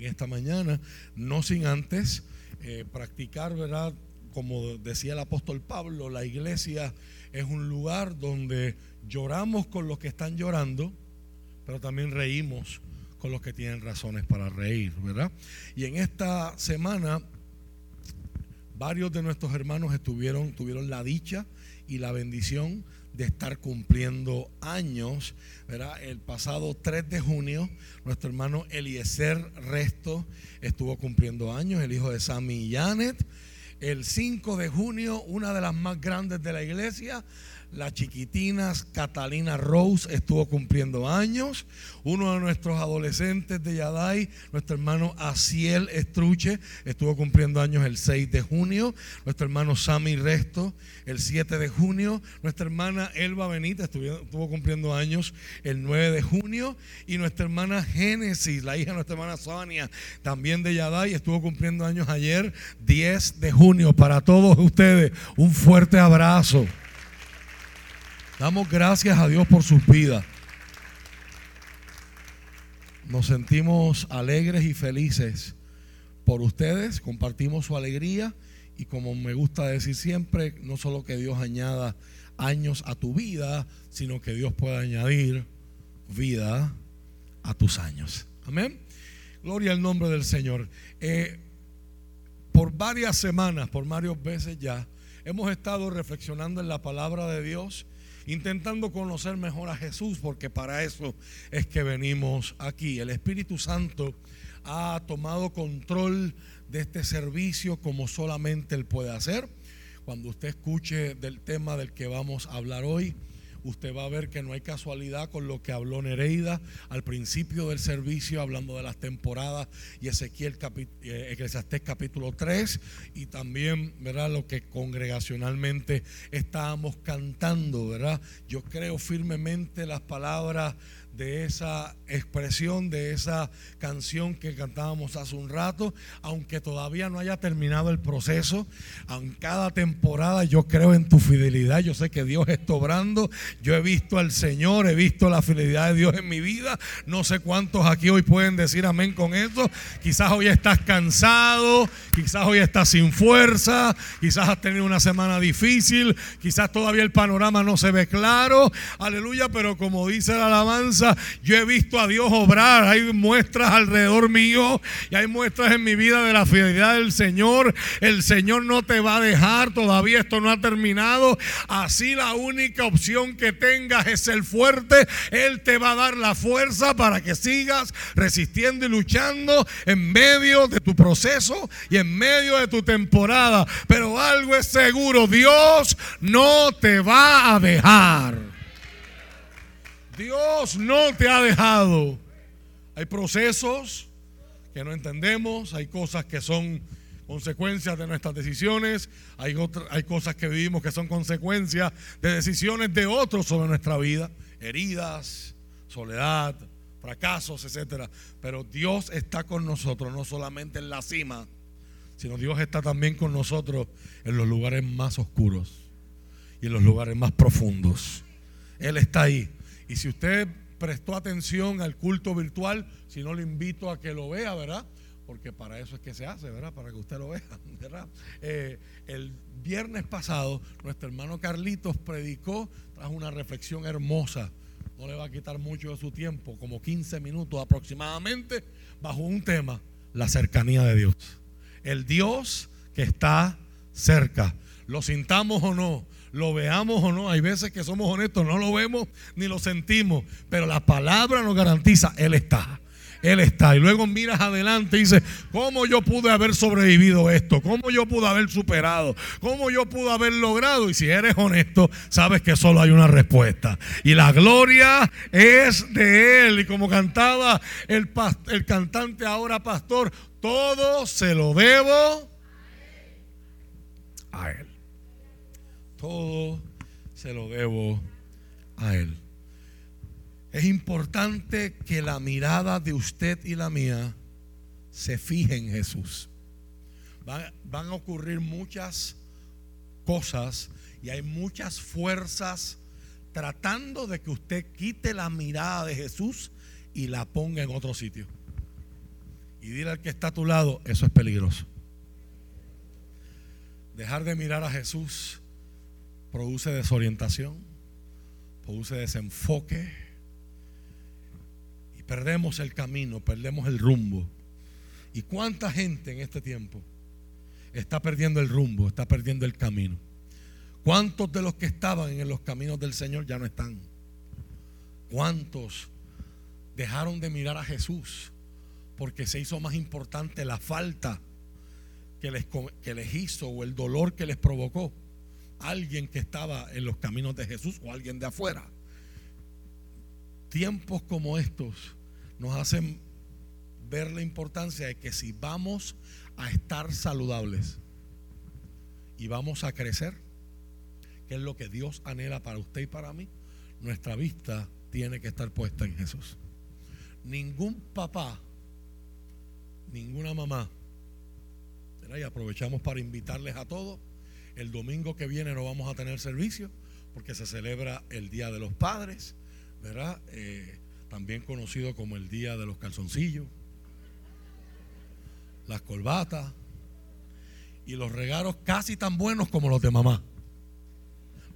en esta mañana, no sin antes eh, practicar, ¿verdad? Como decía el apóstol Pablo, la iglesia es un lugar donde lloramos con los que están llorando, pero también reímos con los que tienen razones para reír, ¿verdad? Y en esta semana varios de nuestros hermanos estuvieron, tuvieron la dicha y la bendición de estar cumpliendo años. ¿verdad? El pasado 3 de junio, nuestro hermano Eliezer Resto estuvo cumpliendo años, el hijo de Sammy y Janet. El 5 de junio, una de las más grandes de la iglesia, la chiquitina Catalina Rose estuvo cumpliendo años. Uno de nuestros adolescentes de Yadai, nuestro hermano Asiel Estruche, estuvo cumpliendo años el 6 de junio. Nuestro hermano Sammy Resto, el 7 de junio. Nuestra hermana Elba Benítez estuvo, cumpliendo años el 9 de junio. Y nuestra hermana Génesis, la hija de nuestra hermana Sonia, también de Yadai, estuvo cumpliendo años ayer, 10 de junio. Para todos ustedes, un fuerte abrazo. Damos gracias a Dios por sus vidas. Nos sentimos alegres y felices por ustedes, compartimos su alegría y como me gusta decir siempre, no solo que Dios añada años a tu vida, sino que Dios pueda añadir vida a tus años. Amén. Gloria al nombre del Señor. Eh, por varias semanas, por varias veces ya, hemos estado reflexionando en la palabra de Dios intentando conocer mejor a Jesús, porque para eso es que venimos aquí. El Espíritu Santo ha tomado control de este servicio como solamente Él puede hacer. Cuando usted escuche del tema del que vamos a hablar hoy, usted va a ver que no hay casualidad con lo que habló Nereida al principio del servicio, hablando de las temporadas, y Ezequiel eh, Eclesiastés capítulo 3, y también, ¿verdad? Lo que congregacionalmente estábamos cantando, ¿verdad? Yo creo firmemente las palabras de esa expresión, de esa canción que cantábamos hace un rato, aunque todavía no haya terminado el proceso, en cada temporada yo creo en tu fidelidad, yo sé que Dios está obrando, yo he visto al Señor, he visto la fidelidad de Dios en mi vida, no sé cuántos aquí hoy pueden decir amén con eso, quizás hoy estás cansado, quizás hoy estás sin fuerza, quizás has tenido una semana difícil, quizás todavía el panorama no se ve claro, aleluya, pero como dice la alabanza, yo he visto a Dios obrar. Hay muestras alrededor mío y hay muestras en mi vida de la fidelidad del Señor. El Señor no te va a dejar, todavía esto no ha terminado. Así la única opción que tengas es el fuerte. Él te va a dar la fuerza para que sigas resistiendo y luchando en medio de tu proceso y en medio de tu temporada. Pero algo es seguro, Dios no te va a dejar. Dios no te ha dejado. Hay procesos que no entendemos, hay cosas que son consecuencias de nuestras decisiones, hay, hay cosas que vivimos que son consecuencias de decisiones de otros sobre nuestra vida, heridas, soledad, fracasos, etcétera. Pero Dios está con nosotros, no solamente en la cima, sino Dios está también con nosotros en los lugares más oscuros y en los lugares más profundos. Él está ahí. Y si usted prestó atención al culto virtual, si no le invito a que lo vea, ¿verdad? Porque para eso es que se hace, ¿verdad? Para que usted lo vea, ¿verdad? Eh, el viernes pasado, nuestro hermano Carlitos predicó, trajo una reflexión hermosa. No le va a quitar mucho de su tiempo, como 15 minutos aproximadamente, bajo un tema, la cercanía de Dios. El Dios que está cerca. Lo sintamos o no, lo veamos o no. Hay veces que somos honestos, no lo vemos ni lo sentimos, pero la palabra nos garantiza, Él está. Él está. Y luego miras adelante y dices, ¿cómo yo pude haber sobrevivido esto? ¿Cómo yo pude haber superado? ¿Cómo yo pude haber logrado? Y si eres honesto, sabes que solo hay una respuesta. Y la gloria es de Él. Y como cantaba el, el cantante ahora pastor, todo se lo debo a Él. Todo se lo debo a Él. Es importante que la mirada de usted y la mía se fije en Jesús. Van, a ocurrir muchas cosas y hay muchas fuerzas tratando de que usted quite la mirada de Jesús y la ponga en otro sitio. y dile al que está a tu lado, eso es peligroso. Dejar de mirar a Jesús produce desorientación, produce desenfoque y perdemos el camino, perdemos el rumbo. ¿Y cuánta gente en este tiempo está perdiendo el rumbo, está perdiendo el camino? ¿Cuántos de los que estaban en los caminos del Señor ya no están? ¿Cuántos dejaron de mirar a Jesús porque se hizo más importante la falta que les, que les hizo o el dolor que les provocó alguien que estaba en los caminos de Jesús o alguien de afuera? Tiempos como estos nos hacen ver la importancia de que si vamos a estar saludables y vamos a crecer, que es lo que Dios anhela para usted y para mí, nuestra vista tiene que estar puesta en Jesús. Ningún papá, ninguna mamá, y aprovechamos para invitarles a todos. El domingo que viene no vamos a tener servicio porque se celebra el Día de los Padres, ¿verdad? Eh, también conocido como el Día de los Calzoncillos, las colbatas y los regalos casi tan buenos como los de mamá.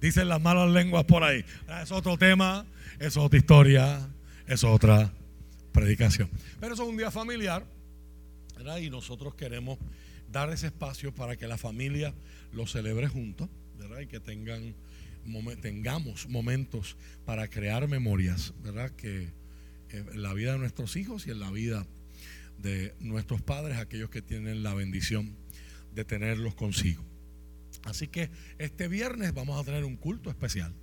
Dicen las malas lenguas por ahí. Ah, es otro tema, es otra historia, es otra predicación. Pero eso es un día familiar, ¿verdad? Y nosotros queremos dar ese espacio para que la familia lo celebre juntos, ¿verdad? Y que tengan, tengamos momentos para crear memorias, ¿verdad? Que eh, en la vida de nuestros hijos y en la vida de nuestros padres, aquellos que tienen la bendición de tenerlos consigo. Así que este viernes vamos a tener un culto especial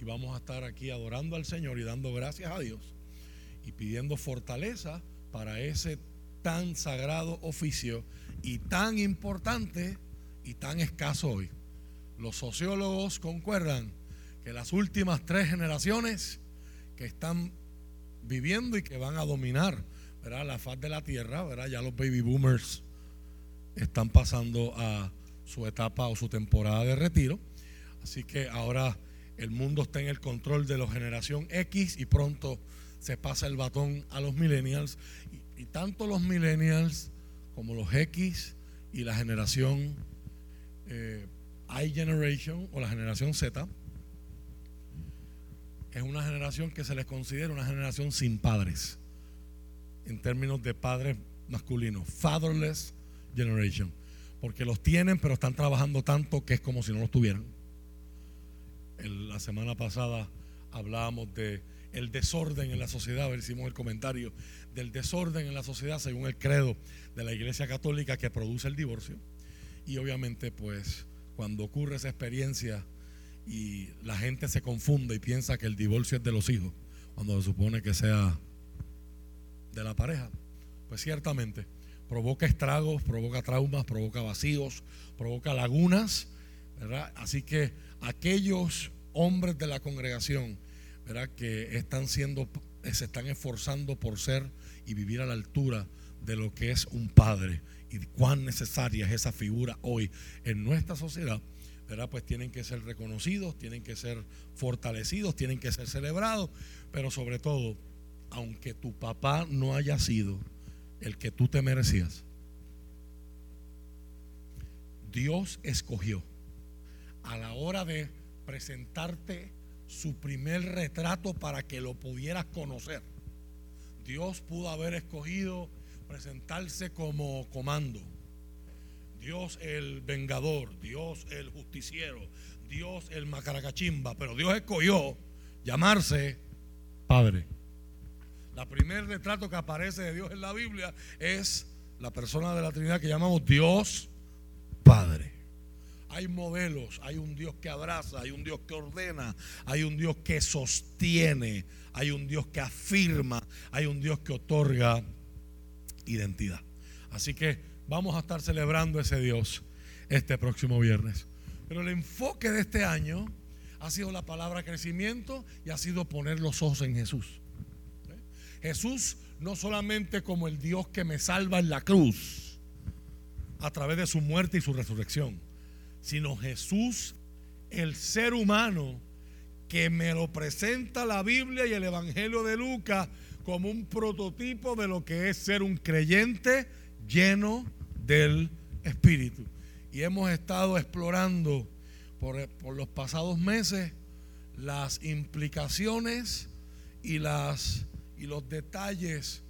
y vamos a estar aquí adorando al Señor y dando gracias a Dios y pidiendo fortaleza para ese tan sagrado oficio y tan importante y tan escaso hoy. Los sociólogos concuerdan que las últimas tres generaciones que están viviendo y que van a dominar la faz de la tierra, ya los baby boomers están pasando a su etapa o su temporada de retiro. Así que ahora el mundo está en el control de la generación X y pronto se pasa el batón a los millennials. Y, tanto los millennials como los X y la generación eh, I Generation o la generación Z es una generación que se les considera una generación sin padres en términos de padres masculinos. Fatherless generation porque los tienen, pero están trabajando tanto que es como si no los tuvieran. la semana pasada hablábamos de el desorden en la sociedad, hicimos el comentario del desorden en la sociedad según el credo de la Iglesia Católica que produce el divorcio. Y obviamente, pues, cuando ocurre esa experiencia y la gente se confunde y piensa que el divorcio es de los hijos, cuando se supone que sea de la pareja, pues ciertamente provoca estragos, provoca traumas, provoca vacíos, provoca lagunas, ¿verdad? Así que aquellos hombres de la congregación, ¿verdad? Que están siendo, se están esforzando por ser y vivir a la altura de lo que es un padre y cuán necesaria es esa figura hoy en nuestra sociedad, ¿verdad? Pues tienen que ser reconocidos, tienen que ser fortalecidos, tienen que ser celebrados, pero sobre todo, aunque tu papá no haya sido el que tú te merecías. Dios escogió a la hora de presentarte su primer retrato para que lo pudieras conocer. Dios pudo haber escogido presentarse como comando. Dios el vengador, Dios el justiciero, Dios el macaracachimba, pero Dios escogió llamarse Padre. La primer retrato que aparece de Dios en la Biblia es la persona de la Trinidad que llamamos Dios Padre. Hay modelos, hay un Dios que abraza, hay un Dios que ordena, hay un Dios que sostiene, hay un Dios que afirma, hay un Dios que otorga identidad. Así que vamos a estar celebrando ese Dios este próximo viernes. Pero el enfoque de este año ha sido la palabra crecimiento y ha sido poner los ojos en Jesús. Jesús no solamente como el Dios que me salva en la cruz a través de su muerte y su resurrección, sino Jesús, el ser humano que me lo presenta la Biblia y el Evangelio de Lucas como un prototipo de lo que es ser un creyente lleno del Espíritu. Y hemos estado explorando por, por los pasados meses las implicaciones y, las, y los detalles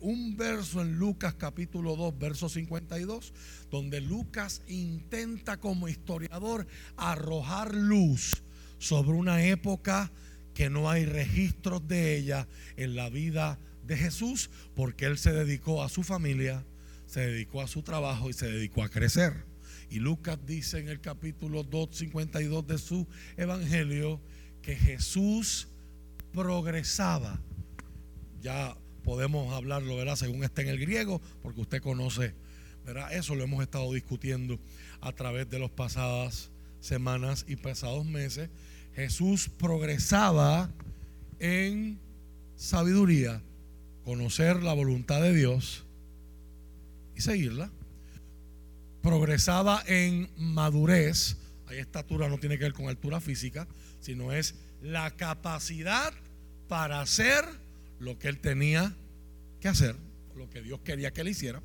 un verso en Lucas capítulo 2, verso 52, donde Lucas intenta como historiador arrojar luz sobre una época que no hay registros de ella en la vida de Jesús, porque él se dedicó a su familia, se dedicó a su trabajo y se dedicó a crecer. Y Lucas dice en el capítulo 2, 52 de su evangelio que Jesús progresaba. Ya podemos hablarlo, ¿verdad? Según está en el griego, porque usted conoce, ¿verdad? Eso lo hemos estado discutiendo a través de las pasadas semanas y pasados meses. Jesús progresaba en sabiduría, conocer la voluntad de Dios y seguirla. Progresaba en madurez. Hay estatura no tiene que ver con altura física, sino es la capacidad para hacer lo que él tenía que hacer, lo que Dios quería que él hiciera.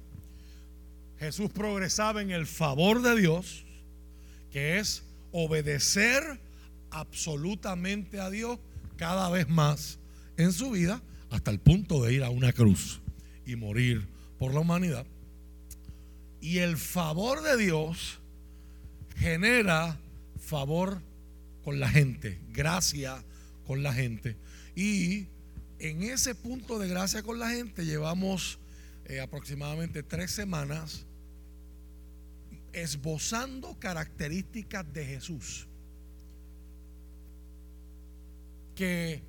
Jesús progresaba en el favor de Dios, que es obedecer absolutamente a Dios cada vez más en su vida, hasta el punto de ir a una cruz y morir por la humanidad. Y el favor de Dios genera favor con la gente, gracia con la gente. Y en ese punto de gracia con la gente llevamos eh, aproximadamente tres semanas esbozando características de Jesús que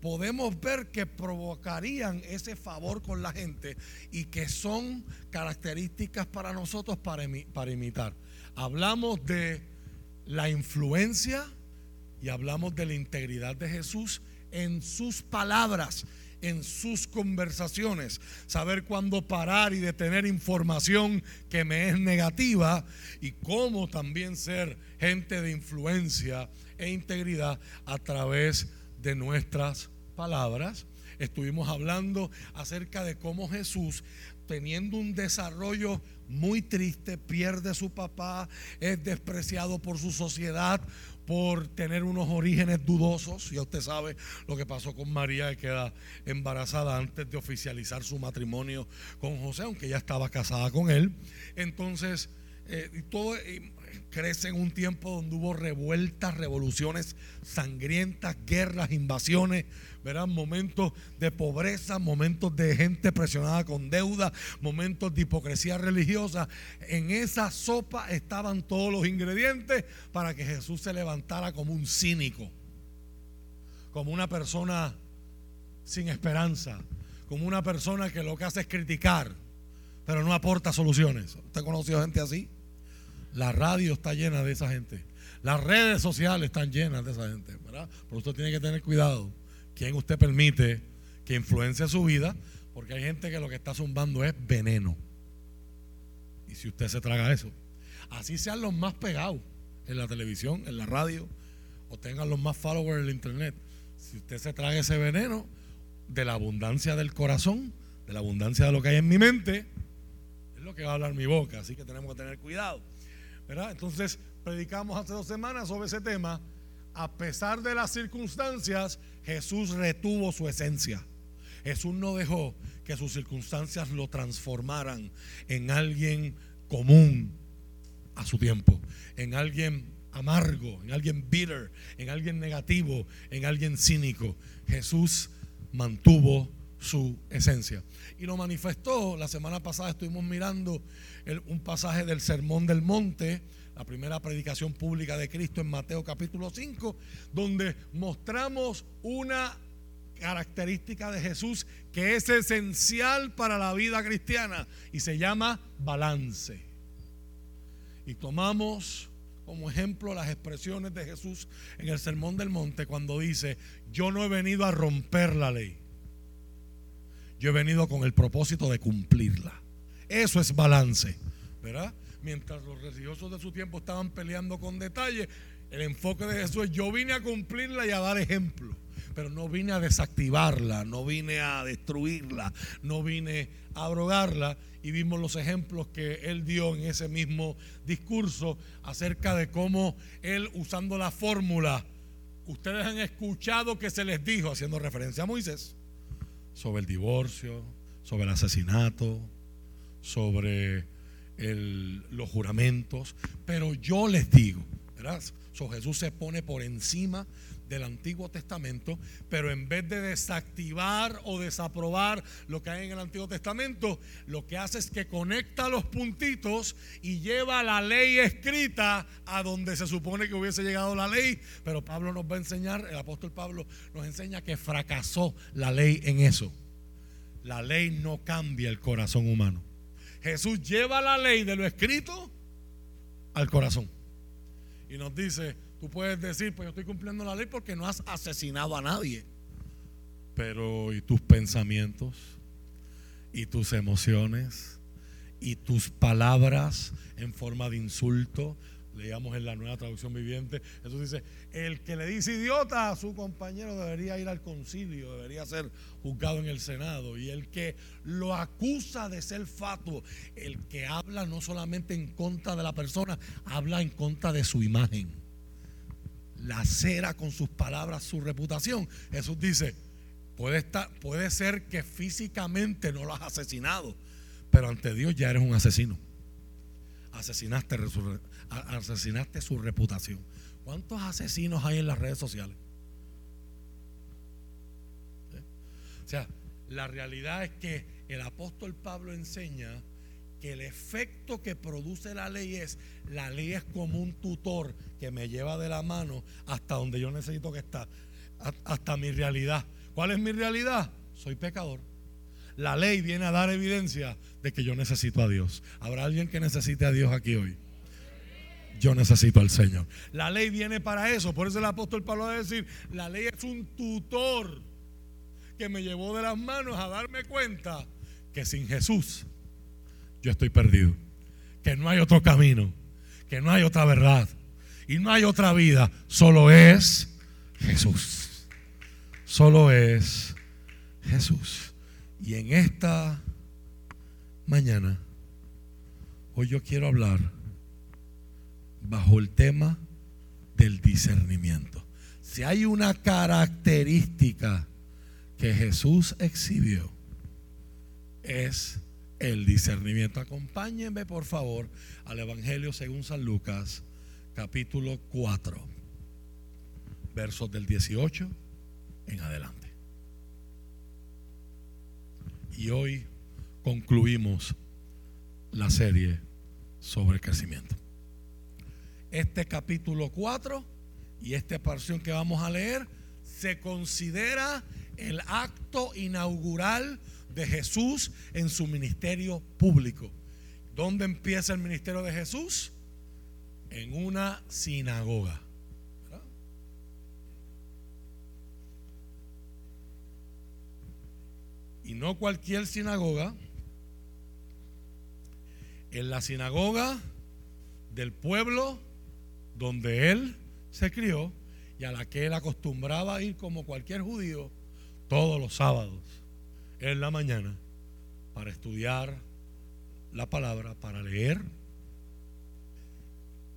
podemos ver que provocarían ese favor con la gente y que son características para nosotros para, para imitar. Hablamos de la influencia y hablamos de la integridad de Jesús en sus palabras, en sus conversaciones, saber cuándo parar y detener información que me es negativa y cómo también ser gente de influencia e integridad a través de nuestras palabras. Estuvimos hablando acerca de cómo Jesús, teniendo un desarrollo muy triste, pierde a su papá, es despreciado por su sociedad, por tener unos orígenes dudosos. Ya usted sabe lo que pasó con María, que queda embarazada antes de oficializar su matrimonio con José, aunque ya estaba casada con él. Entonces, eh, todo crece en un tiempo donde hubo revueltas, revoluciones sangrientas, guerras, invasiones, verán momentos de pobreza, momentos de gente presionada con deuda, momentos de hipocresía religiosa. En esa sopa estaban todos los ingredientes para que Jesús se levantara como un cínico, como una persona sin esperanza, como una persona que lo que hace es criticar, pero no aporta soluciones. ¿Usted ha conocido gente así? La radio está llena de esa gente. Las redes sociales están llenas de esa gente, ¿verdad? Pero usted tiene que tener cuidado quién usted permite que influencie su vida, porque hay gente que lo que está zumbando es veneno. Y si usted se traga eso, así sean los más pegados en la televisión, en la radio, o tengan los más followers en la internet, si usted se traga ese veneno de la abundancia del corazón, de la abundancia de lo que hay en mi mente, es lo que va a hablar mi boca, así que tenemos que tener cuidado. Entonces, predicamos hace dos semanas sobre ese tema. A pesar de las circunstancias, Jesús retuvo su esencia. Jesús no dejó que sus circunstancias lo transformaran en alguien común a su tiempo, en alguien amargo, en alguien bitter, en alguien negativo, en alguien cínico. Jesús mantuvo su esencia. Y lo manifestó, la semana pasada estuvimos mirando un pasaje del Sermón del Monte, la primera predicación pública de Cristo en Mateo capítulo 5, donde mostramos una característica de Jesús que es esencial para la vida cristiana y se llama balance. Y tomamos como ejemplo las expresiones de Jesús en el Sermón del Monte cuando dice, yo no he venido a romper la ley yo he venido con el propósito de cumplirla. Eso es balance, ¿verdad? Mientras los religiosos de su tiempo estaban peleando con detalle, el enfoque de Jesús es yo vine a cumplirla y a dar ejemplo. pero no vine a desactivarla, no vine a destruirla, no vine a abrogarla. Y vimos los ejemplos que él dio en ese mismo discurso acerca de cómo él usando la fórmula, ustedes han escuchado que se les dijo, haciendo referencia a Moisés, sobre el divorcio, sobre el asesinato, sobre los juramentos, pero yo les digo, ¿verdad? So, Jesús se pone por encima del Antiguo Testamento, pero en vez de desactivar o desaprobar lo que hay en el Antiguo Testamento, lo que hace es que conecta los puntitos y lleva la ley escrita a donde se supone que hubiese llegado la ley, pero Pablo nos va a enseñar, el apóstol Pablo nos enseña que fracasó la ley en eso. La ley no cambia el corazón humano. Jesús lleva la ley de lo escrito al corazón. Y nos dice, tú puedes decir, pues yo estoy cumpliendo la ley porque no has asesinado a nadie. Pero ¿y tus pensamientos? ¿Y tus emociones? ¿Y tus palabras en forma de insulto? Leíamos en la nueva traducción viviente, Jesús dice, el que le dice idiota a su compañero debería ir al concilio, debería ser juzgado en el Senado. Y el que lo acusa de ser fatuo, el que habla no solamente en contra de la persona, habla en contra de su imagen. Lacera con sus palabras su reputación. Jesús dice, puede, estar, puede ser que físicamente no lo has asesinado, pero ante Dios ya eres un asesino asesinaste, asesinaste su reputación. ¿Cuántos asesinos hay en las redes sociales? ¿Eh? O sea, la realidad es que el apóstol Pablo enseña que el efecto que produce la ley es, la ley es como un tutor que me lleva de la mano hasta donde yo necesito que esté, hasta mi realidad. ¿Cuál es mi realidad? Soy pecador. La ley viene a dar evidencia de que yo necesito a Dios. ¿Habrá alguien que necesite a Dios aquí hoy? Yo necesito al Señor. La ley viene para eso. Por eso el apóstol Pablo va a decir, la ley es un tutor que me llevó de las manos a darme cuenta que sin Jesús yo estoy perdido. Que no hay otro camino. Que no hay otra verdad. Y no hay otra vida. Solo es Jesús. Solo es Jesús. Y en esta mañana, hoy yo quiero hablar bajo el tema del discernimiento. Si hay una característica que Jesús exhibió, es el discernimiento. Acompáñenme por favor al Evangelio según San Lucas, capítulo 4, versos del 18 en adelante. Y hoy concluimos la serie sobre crecimiento. Este capítulo 4 y esta porción que vamos a leer se considera el acto inaugural de Jesús en su ministerio público. ¿Dónde empieza el ministerio de Jesús? En una sinagoga. y no cualquier sinagoga, en la sinagoga del pueblo donde él se crió y a la que él acostumbraba ir como cualquier judío todos los sábados en la mañana para estudiar la palabra, para leer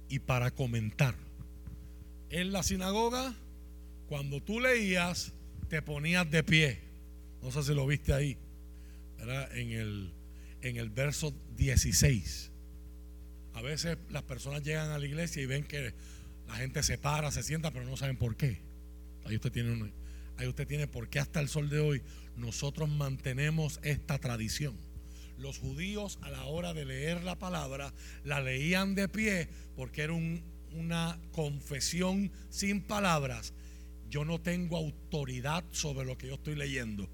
y para comentar. En la sinagoga, cuando tú leías, te ponías de pie no sé si lo viste ahí, En el, en el verso 16. A veces las personas llegan a la iglesia y ven que la gente se para, se sienta, pero no saben por qué. Ahí usted tiene, ahí usted tiene por qué hasta el sol de hoy nosotros mantenemos esta tradición. Los judíos a la hora de leer la palabra la leían de pie porque era una confesión sin palabras. Yo no tengo autoridad sobre lo que yo estoy leyendo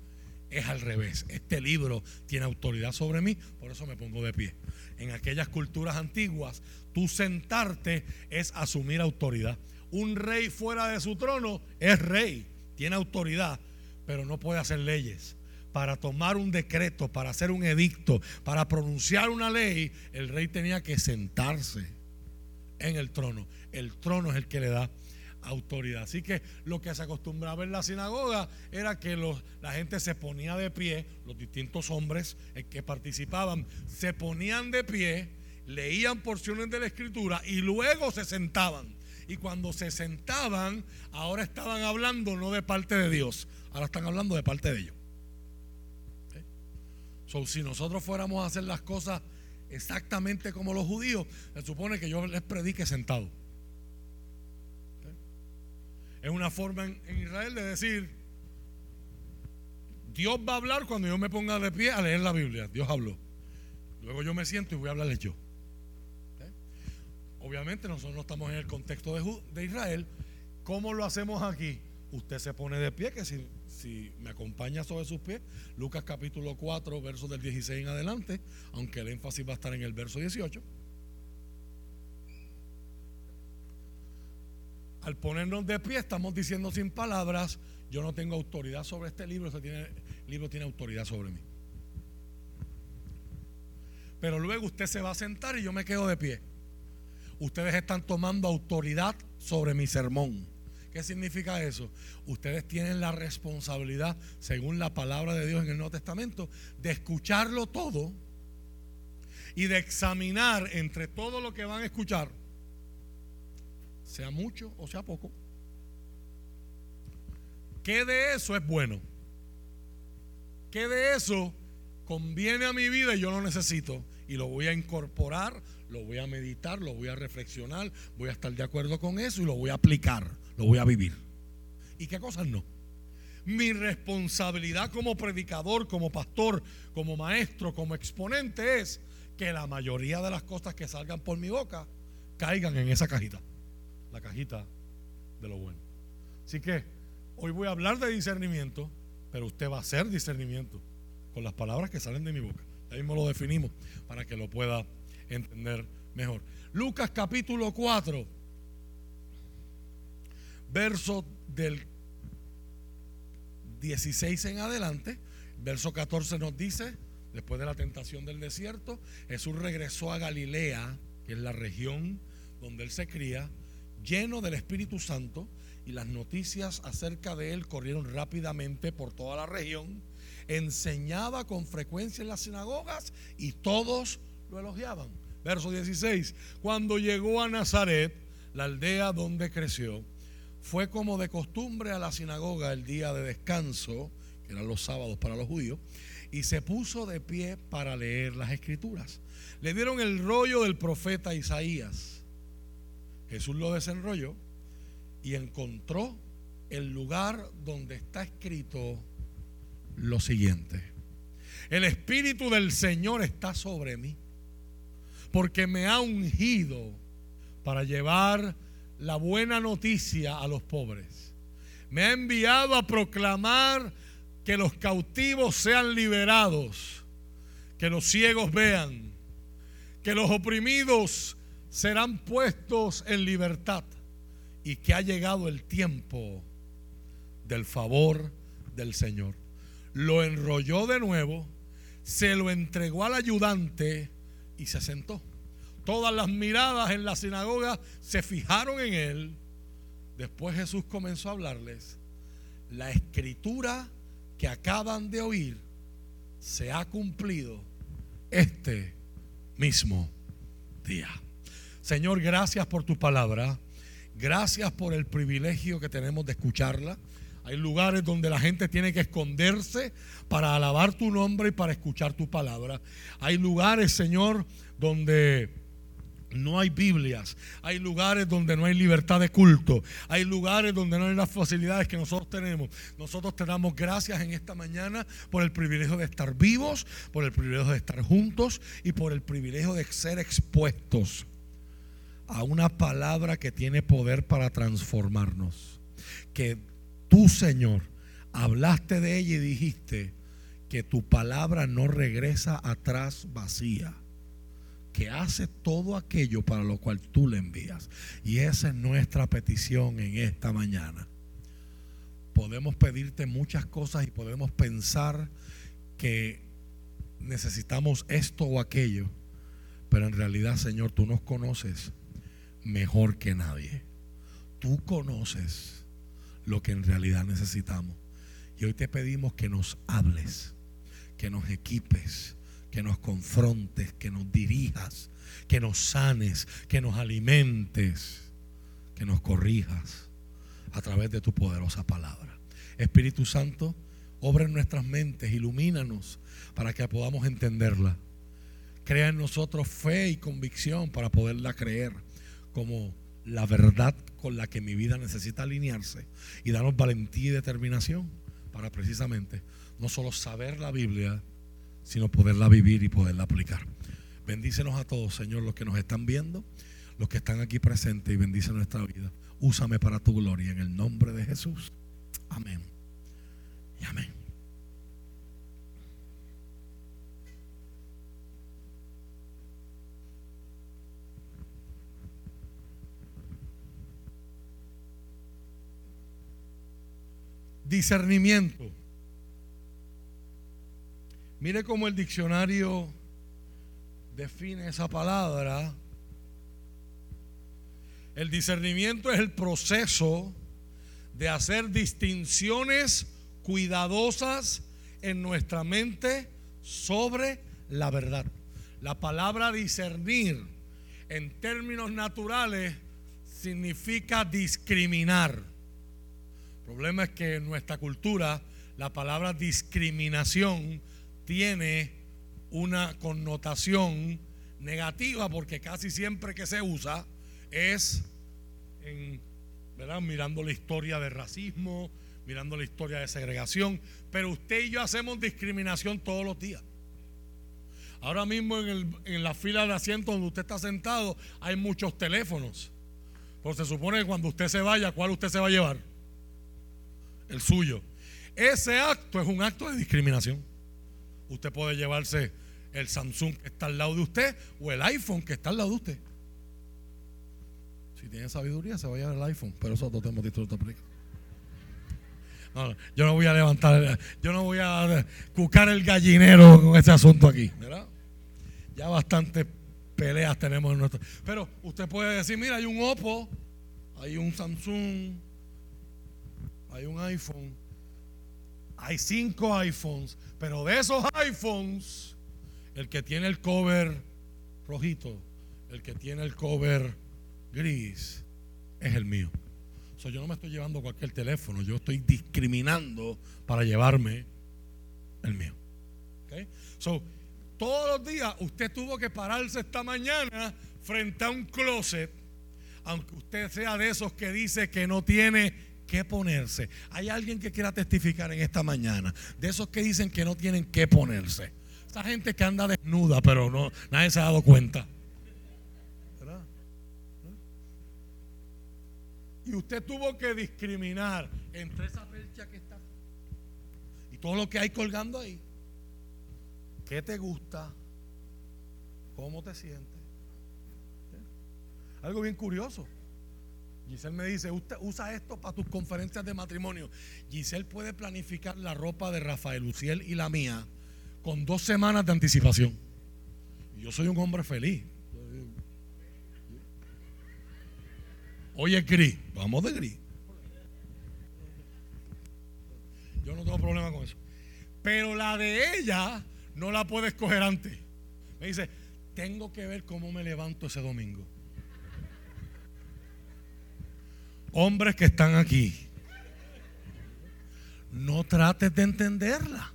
es al revés. Este libro tiene autoridad sobre mí, por eso me pongo de pie. En aquellas culturas antiguas, tú sentarte es asumir autoridad. Un rey fuera de su trono es rey, tiene autoridad, pero no puede hacer leyes. Para tomar un decreto, para hacer un edicto, para pronunciar una ley, el rey tenía que sentarse en el trono. El trono es el que le da autoridad. Así que lo que se acostumbraba en la sinagoga era que los, la gente se ponía de pie, los distintos hombres que participaban se ponían de pie, leían porciones de la escritura y luego se sentaban. Y cuando se sentaban, ahora estaban hablando no de parte de Dios, ahora están hablando de parte de ellos. Si nosotros fuéramos a hacer las cosas exactamente como los judíos, se supone que yo les predique sentado. Es una forma en, Israel de decir, Dios va a hablar cuando yo me ponga de pie a leer la Biblia. Dios habló. Luego yo me siento y voy a hablarles yo. Obviamente nosotros no estamos en el contexto de, Israel. ¿Cómo lo hacemos aquí? Usted se pone de pie, que si, si me acompaña sobre sus pies, Lucas capítulo 4, versos del 16 en adelante, aunque el énfasis va a estar en el verso 18. Al ponernos de pie estamos diciendo sin palabras, yo no tengo autoridad sobre este libro, este tiene, libro tiene autoridad sobre mí. Pero luego usted se va a sentar y yo me quedo de pie. Ustedes están tomando autoridad sobre mi sermón. ¿Qué significa eso? Ustedes tienen la responsabilidad, según la palabra de Dios en el Nuevo Testamento, de escucharlo todo y de examinar entre todo lo que van a escuchar sea mucho o sea poco. ¿Qué de eso es bueno? ¿Qué de eso conviene a mi vida y yo lo necesito? Y lo voy a incorporar, lo voy a meditar, lo voy a reflexionar, voy a estar de acuerdo con eso y lo voy a aplicar, lo voy a vivir. ¿Y qué cosas no? Mi responsabilidad como predicador, como pastor, como maestro, como exponente es que la mayoría de las cosas que salgan por mi boca caigan en esa cajita la cajita de lo bueno. Así que hoy voy a hablar de discernimiento, pero usted va a hacer discernimiento con las palabras que salen de mi boca. Ahí mismo lo definimos para que lo pueda entender mejor. Lucas capítulo 4, verso del 16 en adelante, verso 14 nos dice, después de la tentación del desierto, Jesús regresó a Galilea, que es la región donde él se cría, lleno del Espíritu Santo y las noticias acerca de él corrieron rápidamente por toda la región. Enseñaba con frecuencia en las sinagogas y todos lo elogiaban. Verso 16. Cuando llegó a Nazaret, la aldea donde creció, fue como de costumbre a la sinagoga el día de descanso, que eran los sábados para los judíos, y se puso de pie para leer las escrituras. Le dieron el rollo del profeta Isaías. Jesús lo desenrolló y encontró el lugar donde está escrito lo siguiente. El Espíritu del Señor está sobre mí porque me ha ungido para llevar la buena noticia a los pobres. Me ha enviado a proclamar que los cautivos sean liberados, que los ciegos vean, que los oprimidos serán puestos en libertad y que ha llegado el tiempo del favor del Señor. Lo enrolló de nuevo, se lo entregó al ayudante y se sentó. Todas las miradas en la sinagoga se fijaron en él. Después Jesús comenzó a hablarles. La escritura que acaban de oír se ha cumplido este mismo día. Señor, gracias por tu palabra. Gracias por el privilegio que tenemos de escucharla. Hay lugares donde la gente tiene que esconderse para alabar tu nombre y para escuchar tu palabra. Hay lugares, Señor, donde no hay Biblias. Hay lugares donde no hay libertad de culto. Hay lugares donde no hay las facilidades que nosotros tenemos. Nosotros te damos gracias en esta mañana por el privilegio de estar vivos, por el privilegio de estar juntos y por el privilegio de ser expuestos a una palabra que tiene poder para transformarnos. Que tú, Señor, hablaste de ella y dijiste que tu palabra no regresa atrás vacía, que hace todo aquello para lo cual tú le envías. Y esa es nuestra petición en esta mañana. Podemos pedirte muchas cosas y podemos pensar que necesitamos esto o aquello, pero en realidad, Señor, tú nos conoces mejor que nadie. tú conoces lo que en realidad necesitamos. Y hoy te pedimos que nos hables, que nos equipes, que nos confrontes, que nos dirijas, que nos sanes, que nos alimentes, que nos corrijas a través de tu poderosa palabra. Espíritu Santo, obra en nuestras mentes, ilumínanos para que podamos entenderla. Crea en nosotros fe y convicción para poderla creer como la verdad con la que mi vida necesita alinearse y danos valentía y determinación para precisamente no solo saber la Biblia, sino poderla vivir y poderla aplicar. Bendícenos a todos, Señor, los que nos están viendo, los que están aquí presentes y bendice nuestra vida. Úsame para tu gloria en el nombre de Jesús. Amén. Y amén. Discernimiento. Mire cómo el diccionario define esa palabra. El discernimiento es el proceso de hacer distinciones cuidadosas en nuestra mente sobre la verdad. La palabra discernir en términos naturales significa discriminar. El problema es que en nuestra cultura la palabra discriminación tiene una connotación negativa porque casi siempre que se usa es en, mirando la historia de racismo, mirando la historia de segregación, pero usted y yo hacemos discriminación todos los días. Ahora mismo en, en la fila de asientos donde usted está sentado hay muchos teléfonos. Porque se supone que cuando usted se vaya, ¿cuál usted se va a llevar? El suyo. Ese acto es un acto de discriminación. Usted puede llevarse el Samsung que está al lado de usted o el iPhone que está al lado de usted. Si tiene sabiduría, se va a llevar el iPhone, pero eso no tenemos dicho otra No, yo no voy a levantar, yo no voy a cucar el gallinero con ese asunto aquí, ¿verdad? Ya bastantes peleas tenemos en nuestro. Pero usted puede decir, mira, hay un Oppo, hay un Samsung, hay un iPhone hay cinco iPhones, pero de esos iPhones, el que tiene el cover rojito, el que tiene el cover gris, es el mío. So, yo no me estoy llevando cualquier teléfono, yo estoy discriminando para llevarme el mío. Okay? So, todos los días usted tuvo que pararse esta mañana frente a un closet, aunque usted sea de esos que dice que no tiene qué ponerse. Hay alguien que quiera testificar en esta mañana, de esos que dicen que no tienen qué ponerse. Esa gente que anda desnuda, pero no, nadie se ha dado cuenta. ¿Verdad? Y usted tuvo que discriminar entre esa percha que está y todo lo que hay colgando ahí. ¿Qué te gusta? ¿Cómo te sientes? Algo bien curioso. Giselle me dice, usted usa esto para tus conferencias de matrimonio. Giselle puede planificar la ropa de Rafael Luciel y la mía con dos semanas de anticipación. yo soy un hombre feliz. Hoy es gris, vamos de gris. Yo no tengo problema con eso. Pero la de ella no la puede escoger antes. Me dice, tengo que ver cómo me levanto ese domingo. Hombres que están aquí, no trates de entenderla.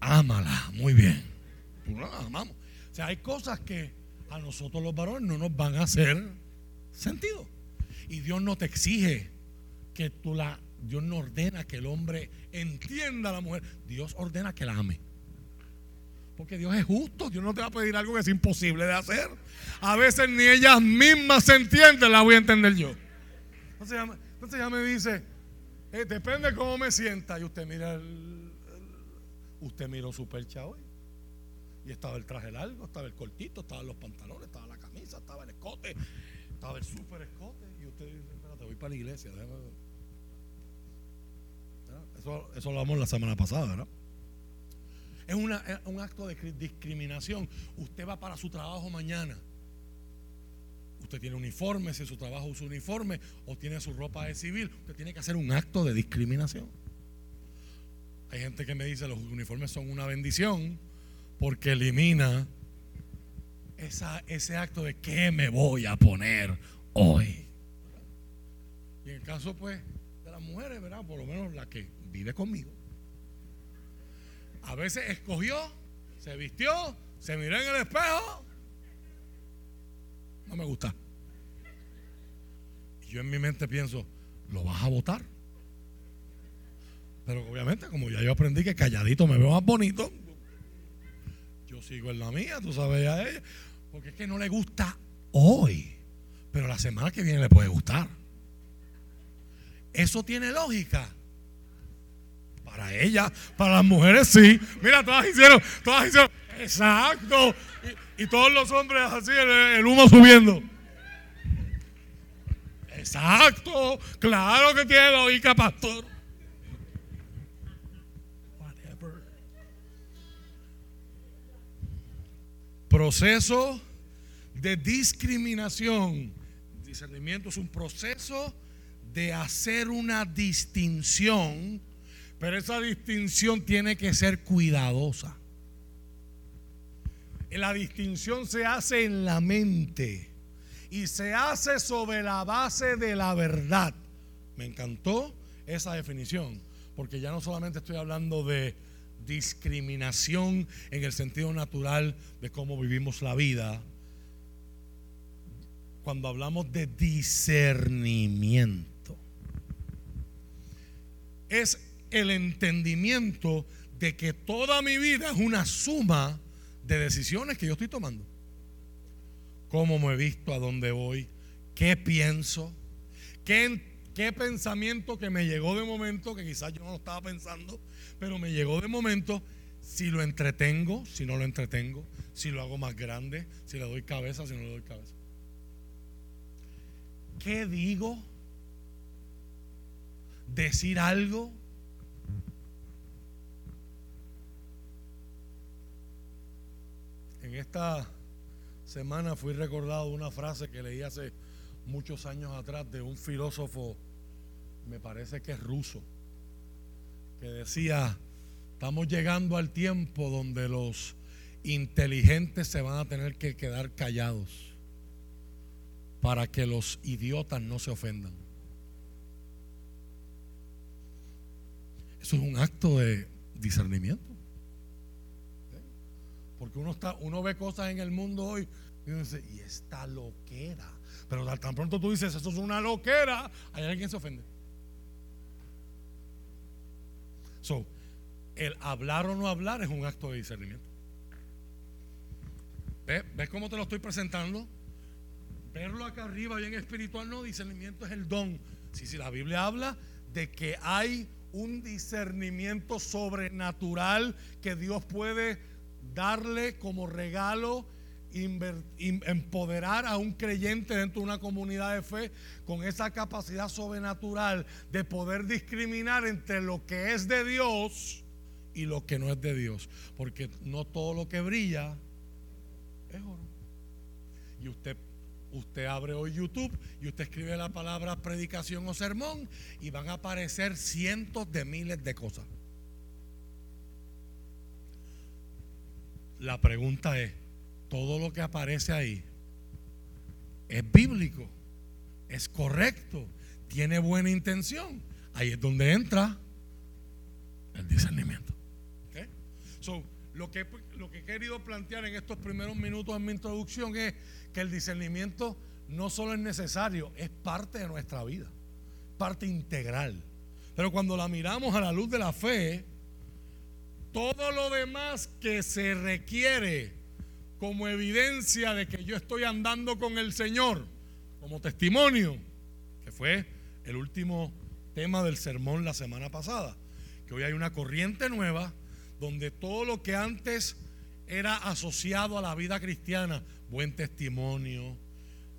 Ámala, muy bien. amamos. O sea, hay cosas que a nosotros los varones no nos van a hacer sentido. Y Dios no te exige que tú la, Dios no ordena que el hombre entienda a la mujer. Dios ordena que la ame. Porque Dios es justo. Dios no te va a pedir algo que es imposible de hacer. A veces ni ellas mismas se entienden, la voy a entender yo. Entonces ella, me dice, eh, depende cómo me sienta. Y usted mira el, usted miró su percha hoy. Y estaba el traje largo, estaba el cortito, estaban los pantalones, estaba la camisa, estaba el escote, estaba el super escote. Y usted dice, espérate, voy para la iglesia. Eso, eso lo hablamos la semana pasada, ¿verdad? Es, un acto de discriminación. Usted va para su trabajo mañana. usted tiene uniforme, si su trabajo usa uniforme o tiene su ropa de civil, usted tiene que hacer un acto de discriminación. Hay gente que me dice los uniformes son una bendición porque elimina ese acto de qué me voy a poner hoy. Y en el caso pues de las mujeres, ¿verdad? Por lo menos la que vive conmigo. A veces escogió, se vistió, se miró en el espejo. No me gusta. Yo en mi mente pienso, ¿lo vas a votar? Pero obviamente, como ya yo aprendí que calladito me veo más bonito, yo sigo en la mía, tú sabes a ella. Porque es que no le gusta hoy, pero la semana que viene le puede gustar. Eso tiene lógica. Para ella, para las mujeres sí. Mira, todas hicieron, todas hicieron, exacto. Y, todos los hombres así, el, humo subiendo. Exacto, claro que tiene lógica, pastor. Proceso de discriminación. Discernimiento es un proceso de hacer una distinción, pero esa distinción tiene que ser cuidadosa. La distinción se hace en la mente y se hace sobre la base de la verdad. Me encantó esa definición, porque ya no solamente estoy hablando de discriminación en el sentido natural de cómo vivimos la vida, cuando hablamos de discernimiento. Es el entendimiento de que toda mi vida es una suma de decisiones que yo estoy tomando. Cómo me he visto, a dónde voy, qué pienso, qué, qué pensamiento que me llegó de momento, que quizás yo no estaba pensando, pero me llegó de momento, si lo entretengo, si no lo entretengo, si lo hago más grande, si le doy cabeza, si no le doy cabeza. ¿Qué digo? ¿Decir algo? En esta semana fui recordado una frase que leí hace muchos años atrás de un filósofo, me parece que es ruso, que decía, estamos llegando al tiempo donde los inteligentes se van a tener que quedar callados para que los idiotas no se ofendan. Eso es un acto de discernimiento. Porque uno, está, uno ve cosas en el mundo hoy y uno dice, y esta loquera. Pero tan pronto tú dices, eso es una loquera, hay alguien que se ofende. So, el hablar o no hablar es un acto de discernimiento. ¿Ves, ¿Ves cómo te lo estoy presentando? verlo acá arriba bien espiritual, no, discernimiento es el don. Sí, sí, la Biblia habla de que hay un discernimiento sobrenatural que Dios puede darle como regalo, empoderar a un creyente dentro de una comunidad de fe con esa capacidad sobrenatural de poder discriminar entre lo que es de Dios y lo que no es de Dios. Porque no todo lo que brilla es oro. Y usted Usted abre hoy YouTube y usted escribe la palabra predicación o sermón y van a aparecer cientos de miles de cosas. La pregunta es, ¿todo lo que aparece ahí es bíblico? ¿Es correcto? ¿Tiene buena intención? Ahí es donde entra el discernimiento. lo, que, lo que he querido plantear en estos primeros minutos en mi introducción es que el discernimiento no solo es necesario, es parte de nuestra vida, parte integral. Pero cuando la miramos a la luz de la fe, todo lo demás que se requiere como evidencia de que yo estoy andando con el Señor, como testimonio, que fue el último tema del sermón la semana pasada, que hoy hay una corriente nueva donde todo lo que antes era asociado a la vida cristiana, buen testimonio,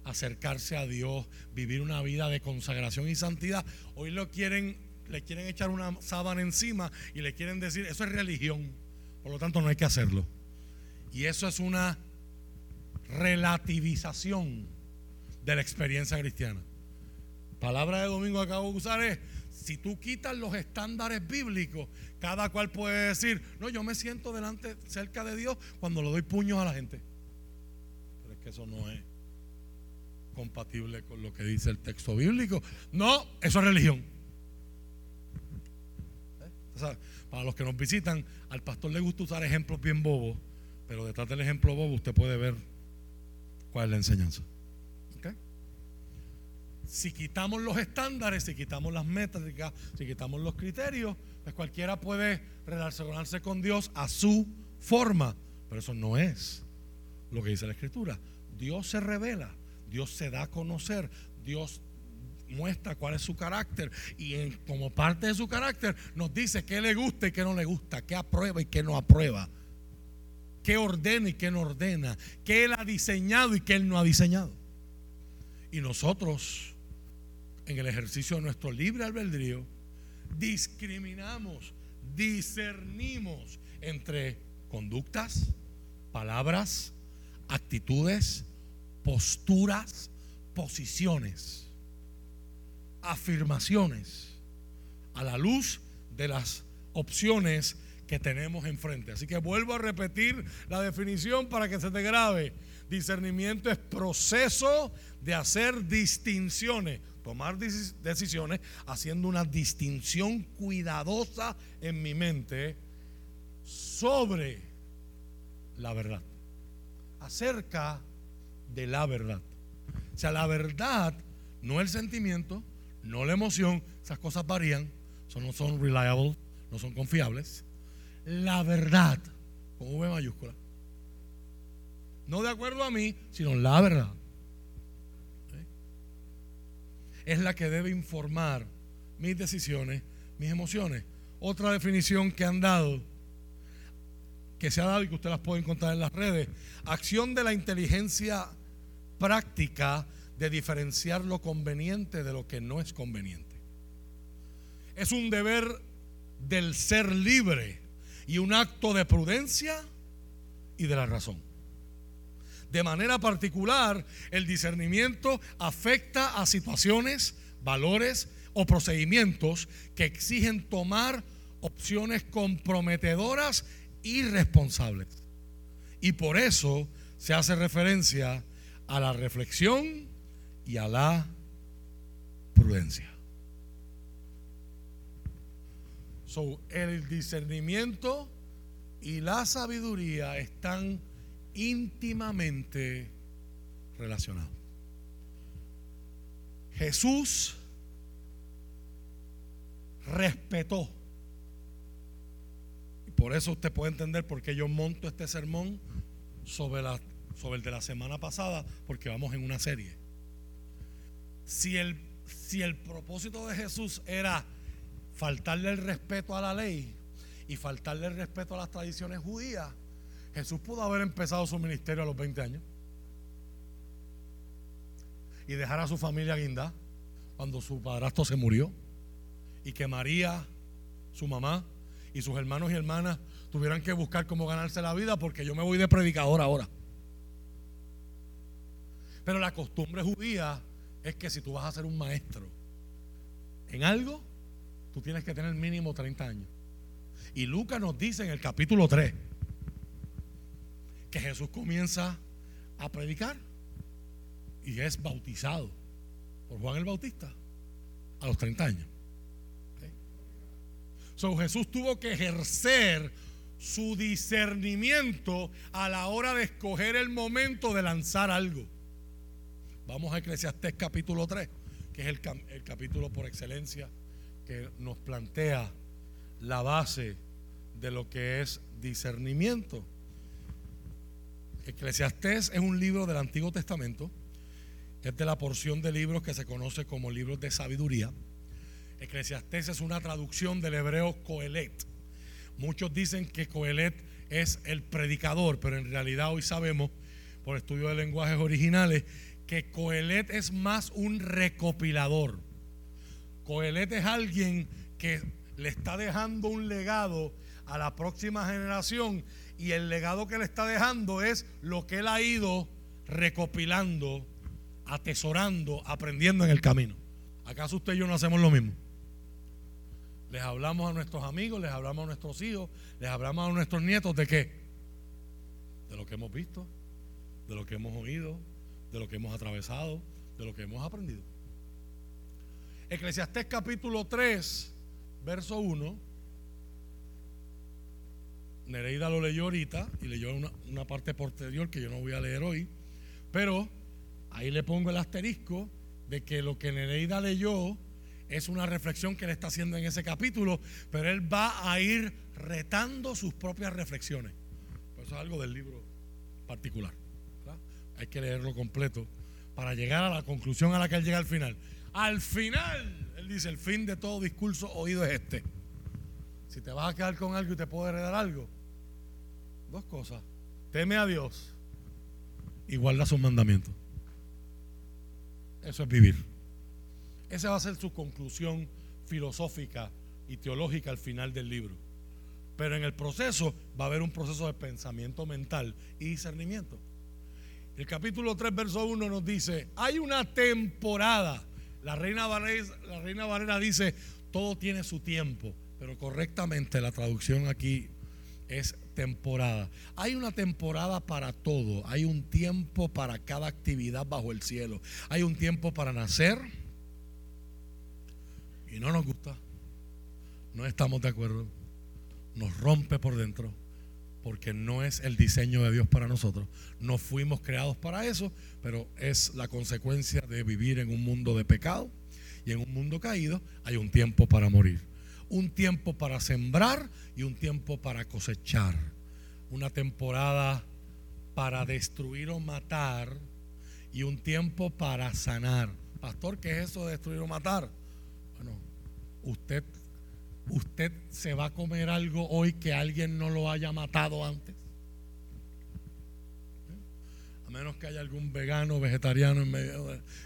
acercarse a Dios, vivir una vida de consagración y santidad. Hoy lo quieren, le quieren echar una sábana encima y le quieren decir, eso es religión. Por lo tanto, no hay que hacerlo. Y eso es una relativización de la experiencia cristiana. Palabra de domingo que acabo de usar es, si tú quitas los estándares bíblicos, cada cual puede decir, no, yo me siento delante, cerca de Dios cuando le doy puños a la gente. Pero es que eso no es compatible con lo que dice el texto bíblico. No, eso es religión. Para los que nos visitan, al pastor le gusta usar ejemplos bien bobos, pero detrás del ejemplo bobo usted puede ver cuál es la enseñanza. Si quitamos los estándares, si quitamos las métricas, si quitamos los criterios, pues cualquiera puede relacionarse con Dios a su forma. Pero eso no es lo que dice la Escritura. Dios se revela, Dios se da a conocer, Dios muestra cuál es su carácter y como parte de su carácter nos dice qué le gusta y qué no le gusta, qué aprueba y qué no aprueba, qué ordena y qué no ordena, qué él ha diseñado y qué él no ha diseñado. Y nosotros, en el ejercicio de nuestro libre albedrío, discriminamos, discernimos entre conductas, palabras, actitudes, posturas, posiciones, afirmaciones a la luz de las opciones que tenemos enfrente. Así que vuelvo a repetir la definición para que se te grabe. Discernimiento es proceso de hacer distinciones, tomar decisiones haciendo una distinción cuidadosa en mi mente sobre la verdad, acerca de la verdad. O sea, la verdad no el sentimiento, no la emoción, esas cosas varían, son, no son reliable, no son confiables. La verdad, con V mayúscula, no de acuerdo a mí, sino la verdad, es la que debe informar mis decisiones, mis emociones. Otra definición que han dado que se ha dado y que usted las puede encontrar en las redes. Acción de la inteligencia práctica de diferenciar lo conveniente de lo que no es conveniente. Es un deber del ser libre y un acto de prudencia y de la razón. De manera particular, el discernimiento afecta a situaciones, valores o procedimientos que exigen tomar opciones comprometedoras irresponsables. Y por eso se hace referencia a la reflexión y a la prudencia. El discernimiento y la sabiduría están íntimamente relacionados. Jesús respetó por eso usted puede entender por qué yo monto este sermón sobre, la, sobre el de la semana pasada, porque vamos en una serie. Si el, si el propósito de Jesús era faltarle el respeto a la ley y faltarle el respeto a las tradiciones judías, Jesús pudo haber empezado su ministerio a los 20 años y dejar a su familia guinda cuando su padrastro se murió y que María, su mamá, y sus hermanos y hermanas tuvieran que buscar cómo ganarse la vida porque yo me voy de predicador ahora. Pero la costumbre judía es que si tú vas a ser un maestro en algo, tú tienes que tener mínimo 30 años. Y Lucas nos dice en el capítulo 3 que Jesús comienza a predicar y es bautizado por Juan el Bautista a los 30 años. So, Jesús tuvo que ejercer su discernimiento a la hora de escoger el momento de lanzar algo. Vamos a Eclesiastés capítulo 3, que es el, capítulo por excelencia que nos plantea la base de lo que es discernimiento. Eclesiastés es un libro del Antiguo Testamento, es de la porción de libros que se conoce como libros de sabiduría. Eclesiastés es una traducción del hebreo Coelet. Muchos dicen que Coelet es el predicador, pero en realidad hoy sabemos, por estudio de lenguajes originales, que Coelet es más un recopilador. Coelet es alguien que le está dejando un legado a la próxima generación y el legado que le está dejando es lo que él ha ido recopilando atesorando, aprendiendo en el camino. ¿Acaso usted y yo no hacemos lo mismo? Les hablamos a nuestros amigos, les hablamos a nuestros hijos, les hablamos a nuestros nietos de qué? De lo que hemos visto, de lo que hemos oído, de lo que hemos atravesado, de lo que hemos aprendido. Eclesiastés capítulo 3, verso 1. Nereida lo leyó ahorita y leyó una, una parte posterior que yo no voy a leer hoy. Pero ahí le pongo el asterisco de que lo que Nereida leyó es una reflexión que él está haciendo en ese capítulo, pero él va a ir retando sus propias reflexiones. eso es algo del libro particular. Hay que leerlo completo para llegar a la conclusión a la que él llega al final. Al final, él dice, el fin de todo discurso oído es este. Si te vas a quedar con algo y te puedo heredar algo, dos cosas. Teme a Dios y guarda sus mandamientos. Eso es vivir. Esa va a ser su conclusión filosófica y teológica al final del libro. Pero en el proceso va a haber un proceso de pensamiento mental y discernimiento. El capítulo 3, verso 1 nos dice, hay una temporada. La reina, Valera, dice, todo tiene su tiempo, pero correctamente la traducción aquí es temporada. Hay una temporada para todo, hay un tiempo para cada actividad bajo el cielo. Hay un tiempo para nacer, y no nos gusta, no estamos de acuerdo, nos rompe por dentro, porque no es el diseño de Dios para nosotros. No fuimos creados para eso, pero es la consecuencia de vivir en un mundo de pecado y en un mundo caído hay un tiempo para morir, un tiempo para sembrar y un tiempo para cosechar, una temporada para destruir o matar y un tiempo para sanar. Pastor, ¿qué es eso de destruir o matar? Bueno, usted, usted se va a comer algo hoy que alguien no lo haya matado antes. A menos que haya algún vegano vegetariano en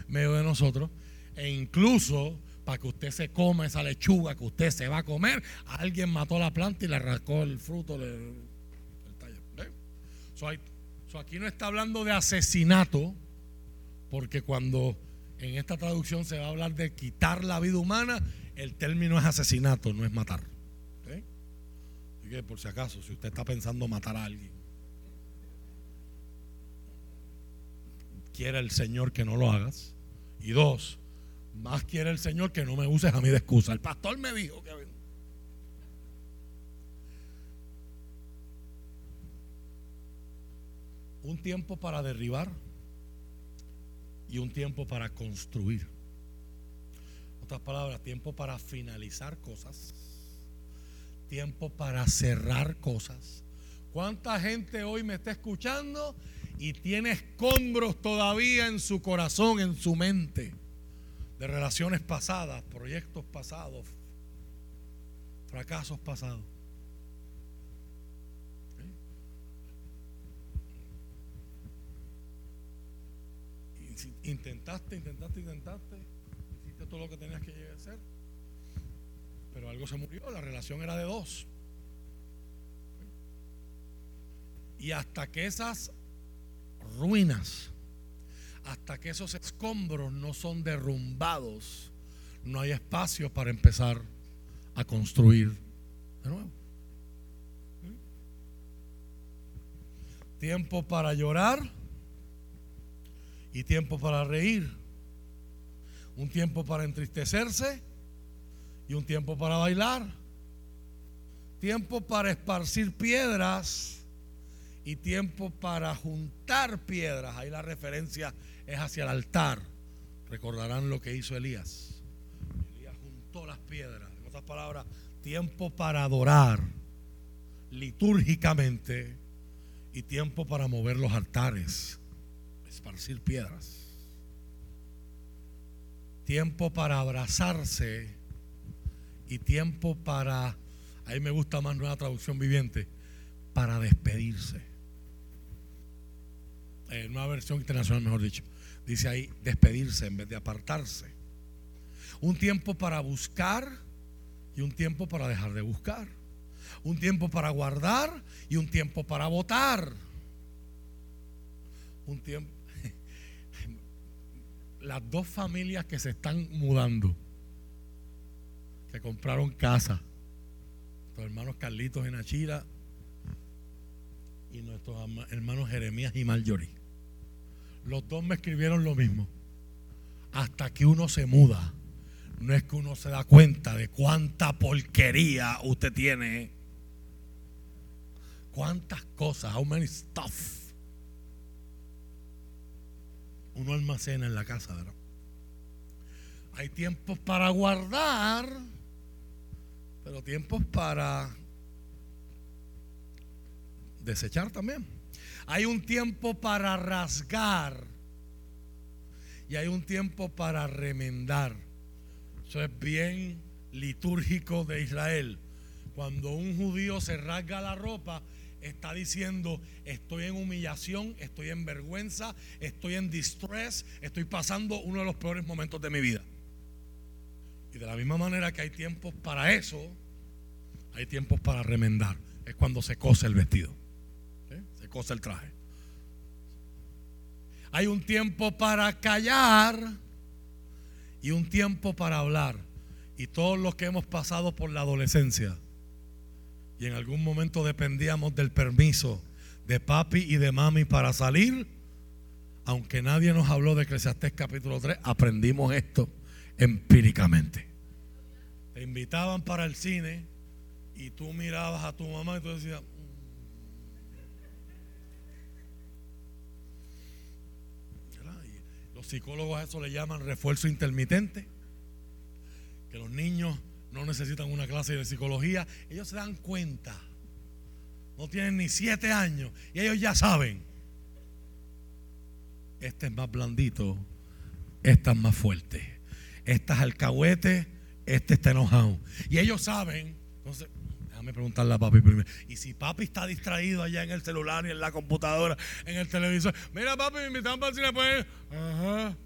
medio de, nosotros. E incluso para que usted se coma esa lechuga que usted se va a comer, alguien mató la planta y le arrancó el fruto del tallo. aquí no está hablando de asesinato, porque cuando en esta traducción se va a hablar de quitar la vida humana, el término es asesinato, no es matar. Así que por si acaso, si usted está pensando matar a alguien, quiere el Señor que no lo hagas. Y dos, más quiere el Señor que no me uses a mí de excusa. El pastor me dijo que... Un tiempo para derribar y un tiempo para construir. Palabras, tiempo para finalizar cosas, tiempo para cerrar cosas. ¿Cuánta gente hoy me está escuchando y tiene escombros todavía en su corazón, en su mente, de relaciones pasadas, proyectos pasados, fracasos pasados? Intentaste, intentaste, intentaste. Lo que tenías que hacer. Pero algo se murió. La relación era de dos. Y hasta que esas ruinas, hasta que esos escombros no son derrumbados, no hay espacio para empezar a construir de nuevo. Tiempo para llorar y tiempo para reír. Un tiempo para entristecerse y un tiempo para bailar. Tiempo para esparcir piedras y tiempo para juntar piedras. Ahí la referencia es hacia el altar. Recordarán lo que hizo Elías. Elías juntó las piedras. En otras palabras, tiempo para adorar litúrgicamente y tiempo para mover los altares esparcir piedras. Tiempo para abrazarse y tiempo para, ahí me gusta más nueva traducción viviente, para despedirse. En una versión internacional, mejor dicho, dice ahí despedirse en vez de apartarse. Un tiempo para buscar y un tiempo para dejar de buscar. Un tiempo para guardar y un tiempo para votar. Un tiempo las dos familias que se están mudando, que compraron casa, nuestros hermanos Carlitos y Nachira y nuestros hermanos Jeremías y Marjorie. Los dos me escribieron lo mismo. Hasta que uno se muda, no es que uno se da cuenta de cuánta porquería usted tiene. Cuántas cosas, how many stuff uno almacena en la casa, ¿verdad? Hay tiempos para guardar, pero tiempos para desechar también. Hay un tiempo para rasgar y hay un tiempo para remendar. Eso es bien litúrgico de Israel. Cuando un judío se rasga la ropa, está diciendo, estoy en humillación, estoy en vergüenza, estoy en distress, estoy pasando uno de los peores momentos de mi vida. Y de la misma manera que hay tiempos para eso, hay tiempos para remendar. Es cuando se cose el vestido, se cose el traje. Hay un tiempo para callar y un tiempo para hablar. Y todos los que hemos pasado por la adolescencia y en algún momento dependíamos del permiso de papi y de mami para salir, aunque nadie nos habló de Eclesiastés capítulo 3, aprendimos esto empíricamente. Te invitaban para el cine y tú mirabas a tu mamá y tú decías, Los psicólogos a eso le llaman refuerzo intermitente. Que los niños no necesitan una clase de psicología. Ellos se dan cuenta. No tienen ni siete años. Y ellos ya saben. Este es más blandito. Esta es más fuerte. Esta es alcahuete. Este está enojado. Y ellos saben. Entonces, Déjame preguntarle a papi primero. Y si papi está distraído allá en el celular y en la computadora, en el televisor. Mira, papi, me invitaron para el cine. Pues. Ajá.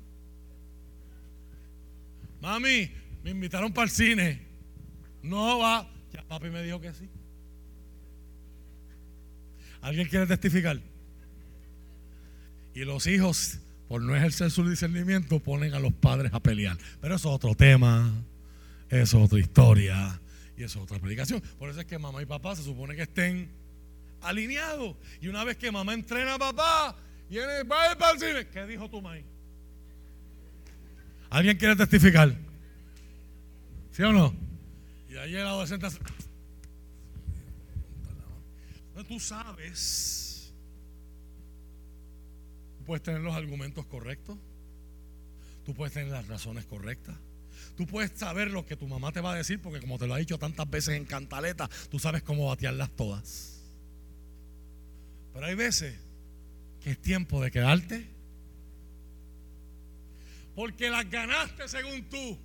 Mami, me invitaron para el cine. No va. Ya papi me dijo que sí. ¿Alguien quiere testificar? Y los hijos, por no ejercer su discernimiento, ponen a los padres a pelear. Pero eso es otro tema. Eso es otra historia. Y eso es otra predicación. Por eso es que mamá y papá se supone que estén alineados. Y una vez que mamá entrena a papá, cine. ¿Qué dijo tu mamá? ¿Alguien quiere testificar? ¿Sí o no? Y ahí el adolescente. Tú sabes, tú puedes tener los argumentos correctos, tú puedes tener las razones correctas, Tú puedes saber lo que tu mamá te va a decir porque como te lo ha dicho tantas veces en cantaleta, tú sabes cómo batearlas todas. Pero hay veces que es tiempo de quedarte. Porque las ganaste según tú.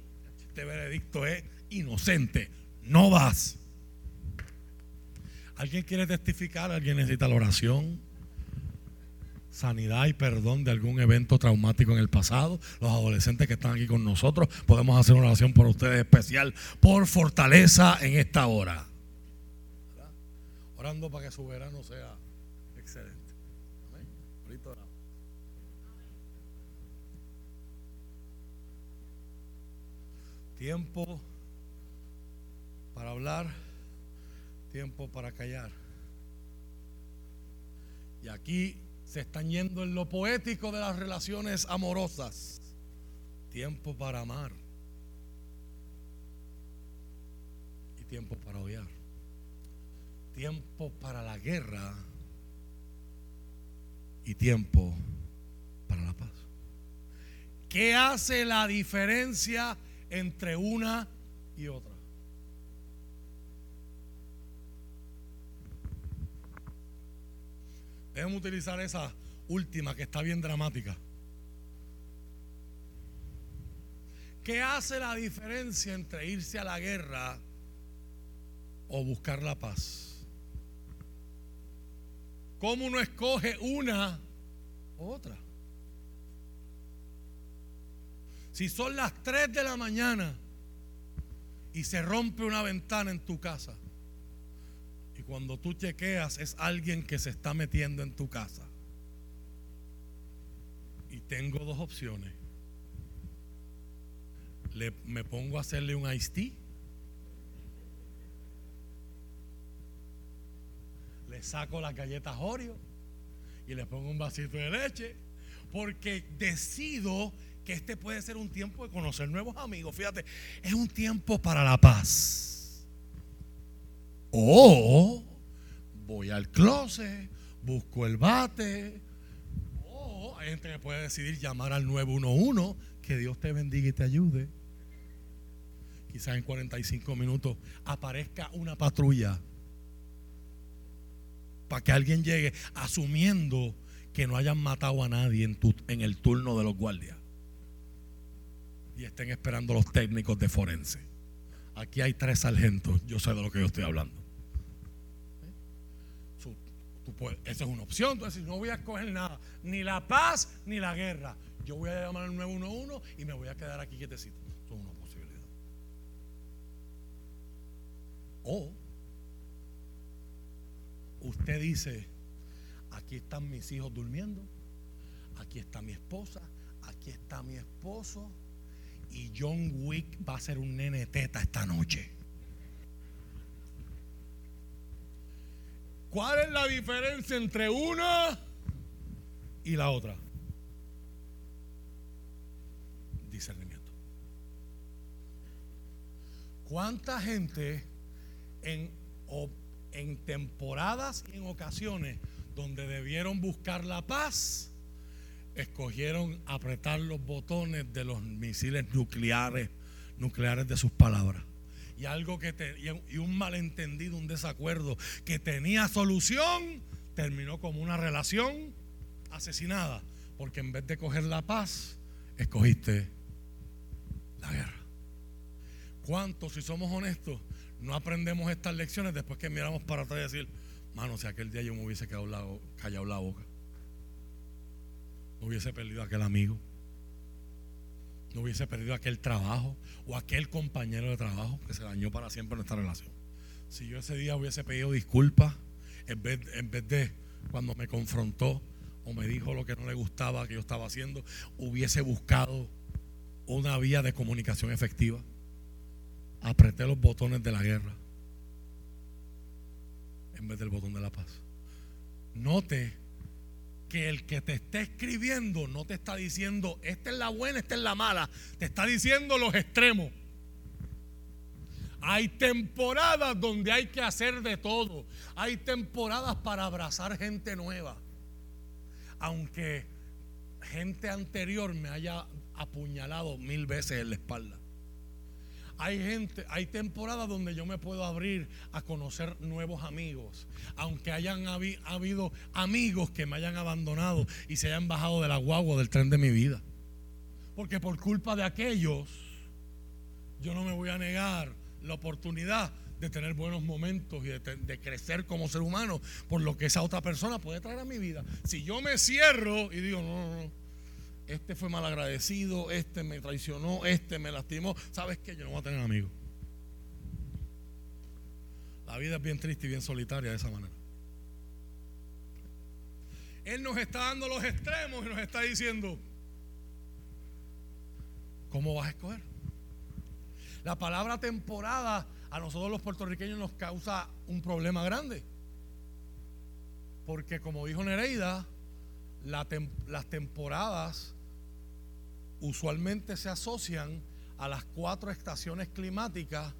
Este veredicto es inocente. No vas. ¿Alguien quiere testificar? ¿Alguien necesita la oración? sanidad y perdón de algún evento traumático en el pasado. Los adolescentes que están aquí con nosotros, podemos hacer una oración por ustedes especial, por fortaleza en esta hora. Orando para que su verano sea excelente. Tiempo para hablar, tiempo para callar. Y aquí se están yendo en lo poético de las relaciones amorosas. Tiempo para amar y tiempo para odiar. Tiempo para la guerra y tiempo para la paz. ¿Qué hace la diferencia entre una y otra? Déjenme utilizar esa última que está bien dramática. ¿Qué hace la diferencia entre irse a la guerra o buscar la paz? ¿Cómo uno escoge una u otra? Si son las 3 de la mañana y se rompe una ventana en tu casa, cuando tú chequeas es alguien que se está metiendo en tu casa. Y tengo dos opciones. le, me pongo a hacerle un iced tea. Le saco las galletas Oreo y le pongo un vasito de leche. Porque decido que este puede ser un tiempo de conocer nuevos amigos. Fíjate, es un tiempo para la paz. O voy al closet, busco el bate. O hay gente que puede decidir llamar al 911. Que Dios te bendiga y te ayude. Quizás en 45 minutos aparezca una patrulla para que alguien llegue asumiendo que no hayan matado a nadie en, en el turno de los guardias y estén esperando los técnicos de forense. Aquí hay tres sargentos, yo sé de lo que yo estoy hablando. Esa es una opción, tú no voy a escoger nada, ni la paz ni la guerra. Yo voy a llamar al 911 y me voy a quedar aquí quietecito. Eso es una posibilidad. O usted dice, aquí están mis hijos durmiendo, aquí está mi esposa, aquí está mi esposo y John Wick va a ser un nene teta esta noche. ¿Cuál es la diferencia entre una y la otra? Discernimiento. ¿Cuánta gente en, en temporadas y en ocasiones donde debieron buscar la paz? escogieron apretar los botones de los misiles nucleares, nucleares de sus palabras. Y algo que y un malentendido, un desacuerdo que tenía solución, terminó como una relación asesinada, porque en vez de coger la paz, escogiste la guerra. ¿Cuántos, si somos honestos, no aprendemos estas lecciones después que miramos para atrás y decir, mano, si aquel día yo me hubiese callado la boca? no hubiese perdido aquel amigo, no hubiese perdido aquel trabajo o aquel compañero de trabajo que se dañó para siempre nuestra relación. Si yo ese día hubiese pedido disculpas, en vez, en vez de cuando me confrontó o me dijo lo que no le gustaba que yo estaba haciendo, hubiese buscado una vía de comunicación efectiva. Apreté los botones de la guerra en vez del botón de la paz. Note que el que te está escribiendo no te está diciendo, esta es la buena, esta es la mala, te está diciendo los extremos. Hay temporadas donde hay que hacer de todo. Hay temporadas para abrazar gente nueva. Aunque gente anterior me haya apuñalado mil veces en la espalda. Hay gente, hay temporadas donde yo me puedo abrir a conocer nuevos amigos, aunque hayan habido amigos que me hayan abandonado y se hayan bajado de la guagua del tren de mi vida. Porque por culpa de aquellos, yo no me voy a negar la oportunidad de tener buenos momentos y de, de, crecer como ser humano por lo que esa otra persona puede traer a mi vida. Si yo me cierro y digo, no, no, no, este fue mal agradecido, este me traicionó, este me lastimó. ¿Sabes qué? Yo no voy a tener amigos. La vida es bien triste y bien solitaria de esa manera. Él nos está dando los extremos y nos está diciendo, ¿cómo vas a escoger? La palabra temporada a nosotros los puertorriqueños nos causa un problema grande. Porque como dijo Nereida, las temporadas usualmente se asocian a las cuatro estaciones climáticas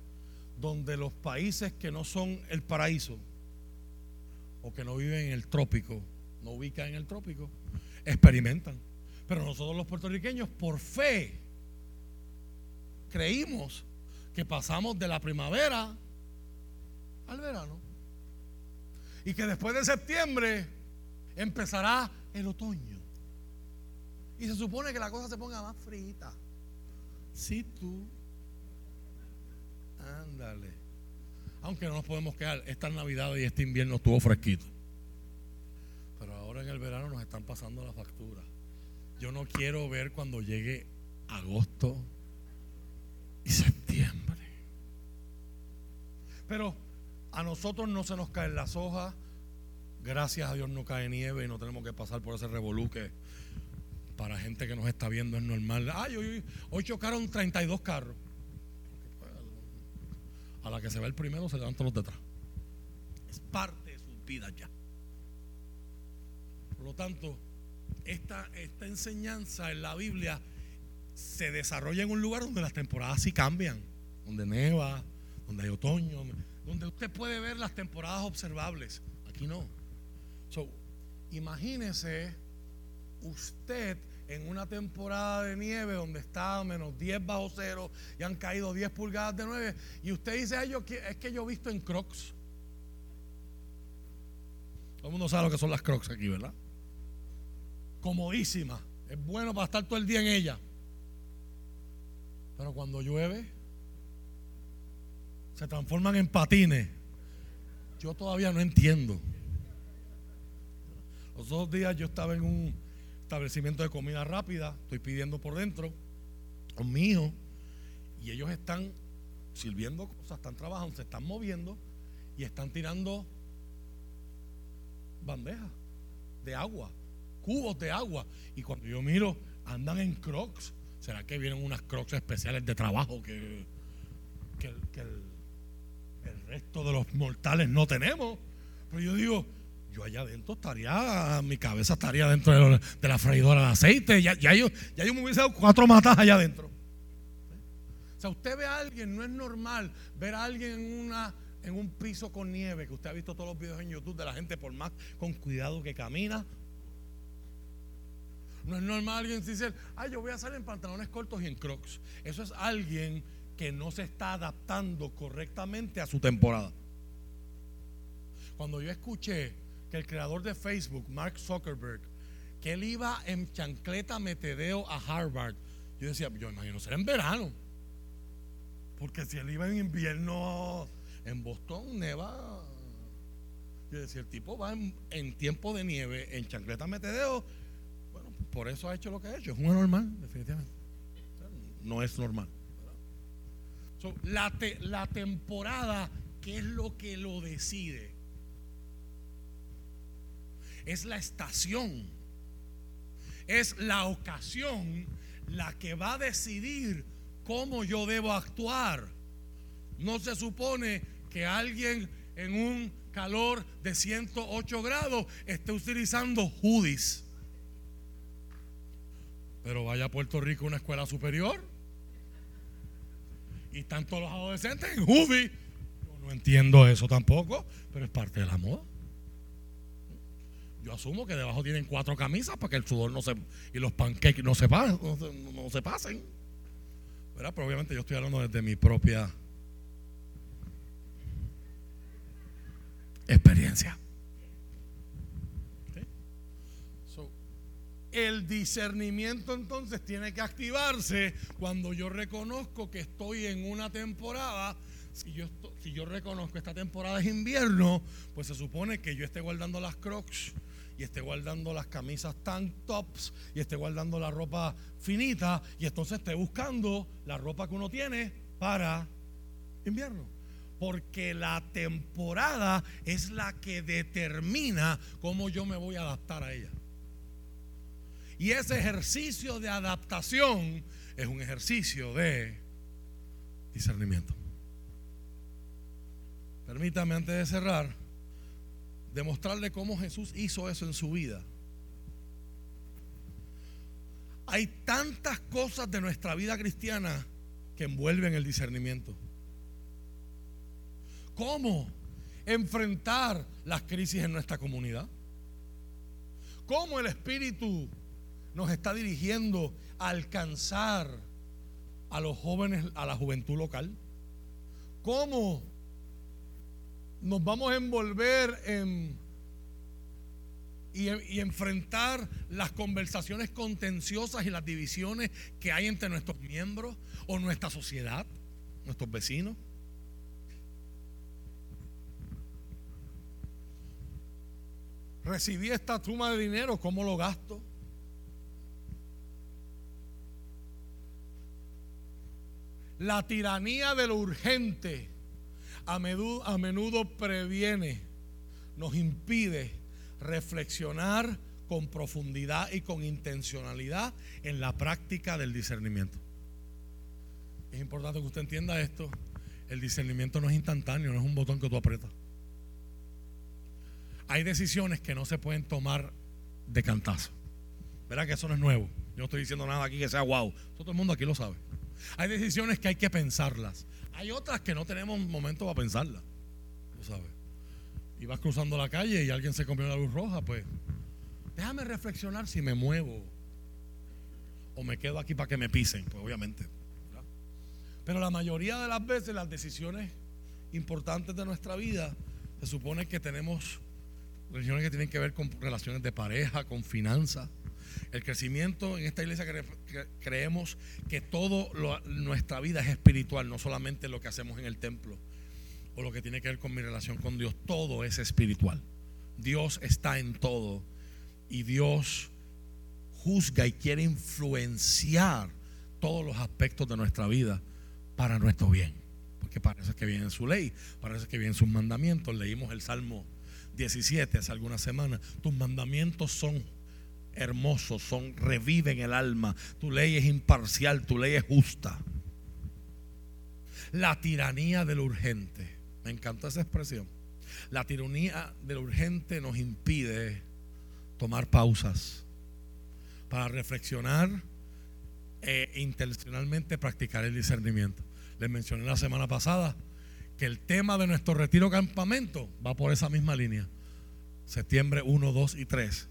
donde los países que no son el paraíso o que no viven en el trópico, no ubican en el trópico, experimentan. Pero nosotros los puertorriqueños, por fe, creímos que pasamos de la primavera al verano. Y que después de septiembre empezará el otoño. Y se supone que la cosa se ponga más frita. Si tú. Ándale. Aunque no nos podemos quedar, esta Navidad y este invierno estuvo fresquito. Pero ahora en el verano nos están pasando la factura. Yo no quiero ver cuando llegue agosto y septiembre. Pero a nosotros no se nos caen las hojas. Gracias a Dios no cae nieve y no tenemos que pasar por ese revolú que para gente que nos está viendo es normal. Ay, hoy, hoy chocaron 32 carros. A la que se ve el primero se levantan los detrás. Es parte de sus vidas ya. Por lo tanto, esta, esta enseñanza en la Biblia se desarrolla en un lugar donde las temporadas sí cambian, donde neva, donde hay otoño, donde usted puede ver las temporadas observables. Aquí no. So, imagínese usted en una temporada de nieve donde está a menos 10 bajo cero y han caído 10 pulgadas de nieve y usted dice, Ay, yo, es que yo he visto en crocs. Todo el mundo sabe lo que son las crocs aquí, ¿verdad? Comodísima. Es bueno para estar todo el día en ella. Pero cuando llueve, se transforman en patines. Yo todavía no entiendo. Los dos días yo estaba en un establecimiento de comida rápida, estoy pidiendo por dentro, con mi y ellos están sirviendo cosas, están trabajando, se están moviendo y están tirando bandejas de agua, cubos de agua. Y cuando yo miro, andan en crocs. ¿Será que vienen unas crocs especiales de trabajo que, el, el resto de los mortales no tenemos? Pero yo digo, yo allá adentro estaría, mi cabeza estaría dentro de, la freidora de aceite. Ya, yo, ya yo hubiese dado cuatro matas allá adentro. O sea, usted ve a alguien, no es normal ver a alguien en, una, en un piso con nieve, que usted ha visto todos los videos en YouTube de la gente por más con cuidado que camina. No es normal alguien dice, ay, yo voy a salir en pantalones cortos y en crocs. Eso es alguien que no se está adaptando correctamente a su temporada. Cuando yo escuché que el creador de Facebook, Mark Zuckerberg, que él iba en chancleta metedeo a Harvard. Yo decía, yo imagino ser en verano. Porque si él iba en invierno en Boston, neva. Yo decía, el tipo va en, tiempo de nieve, en chancleta metedeo. Bueno, por eso ha hecho lo que ha hecho. Es un anormal, definitivamente. No es normal. la temporada, ¿qué es lo que lo decide? Es la estación, es la ocasión la que va a decidir cómo yo debo actuar. No se supone que alguien en un calor de 108 grados esté utilizando hoodies. Pero vaya a Puerto Rico una escuela superior y están todos los adolescentes en hoodies. Yo no entiendo eso tampoco, pero es parte de la moda. Yo asumo que debajo tienen cuatro camisas para que el sudor no se y los pancakes no se, pasen. Pero obviamente yo estoy hablando desde mi propia experiencia. el discernimiento entonces tiene que activarse cuando yo reconozco que estoy en una temporada si yo, si yo reconozco esta temporada es invierno, pues se supone que yo esté guardando las crocs y esté guardando las camisas tank tops y esté guardando la ropa finita y entonces esté buscando la ropa que uno tiene para invierno. Porque la temporada es la que determina cómo yo me voy a adaptar a ella. Y ese ejercicio de adaptación es un ejercicio de discernimiento. Permítame antes de cerrar demostrarle cómo Jesús hizo eso en su vida. Hay tantas cosas de nuestra vida cristiana que envuelven el discernimiento. ¿Cómo enfrentar las crisis en nuestra comunidad? ¿Cómo el Espíritu nos está dirigiendo a alcanzar a los jóvenes, a la juventud local? ¿Cómo nos vamos a envolver en, y, y, enfrentar las conversaciones contenciosas y las divisiones que hay entre nuestros miembros o nuestra sociedad, nuestros vecinos. Recibí esta suma de dinero, ¿cómo lo gasto? La tiranía de lo urgente a menudo, previene, nos impide reflexionar con profundidad y con intencionalidad en la práctica del discernimiento. Es importante que usted entienda esto. El discernimiento no es instantáneo, no es un botón que tú aprietas. Hay decisiones que no se pueden tomar de cantazo. ¿Verdad que eso no es nuevo? Yo no estoy diciendo nada aquí que sea wow. Todo el mundo aquí lo sabe. Hay decisiones que hay que pensarlas. Hay otras que no tenemos momento para pensarlas. Tú sabes. Y vas cruzando la calle y alguien se comió la luz roja, pues déjame reflexionar si me muevo o me quedo aquí para que me pisen, pues obviamente. Pero la mayoría de las veces las decisiones importantes de nuestra vida se supone que tenemos decisiones que tienen que ver con relaciones de pareja, con finanzas. El crecimiento en esta iglesia creemos que todo nuestra vida es espiritual, no solamente lo que hacemos en el templo o lo que tiene que ver con mi relación con Dios, todo es espiritual. Dios está en todo y Dios juzga y quiere influenciar todos los aspectos de nuestra vida para nuestro bien. Porque parece que viene su ley, parece que viene sus mandamientos. Leímos el Salmo 17 hace algunas semanas. Tus mandamientos son hermosos, son reviven el alma. Tu ley es imparcial, tu ley es justa. La tiranía del urgente. Me encanta esa expresión. La tiranía del urgente nos impide tomar pausas para reflexionar e intencionalmente practicar el discernimiento. Les mencioné la semana pasada que el tema de nuestro retiro campamento va por esa misma línea. Septiembre 1, 2 y 3.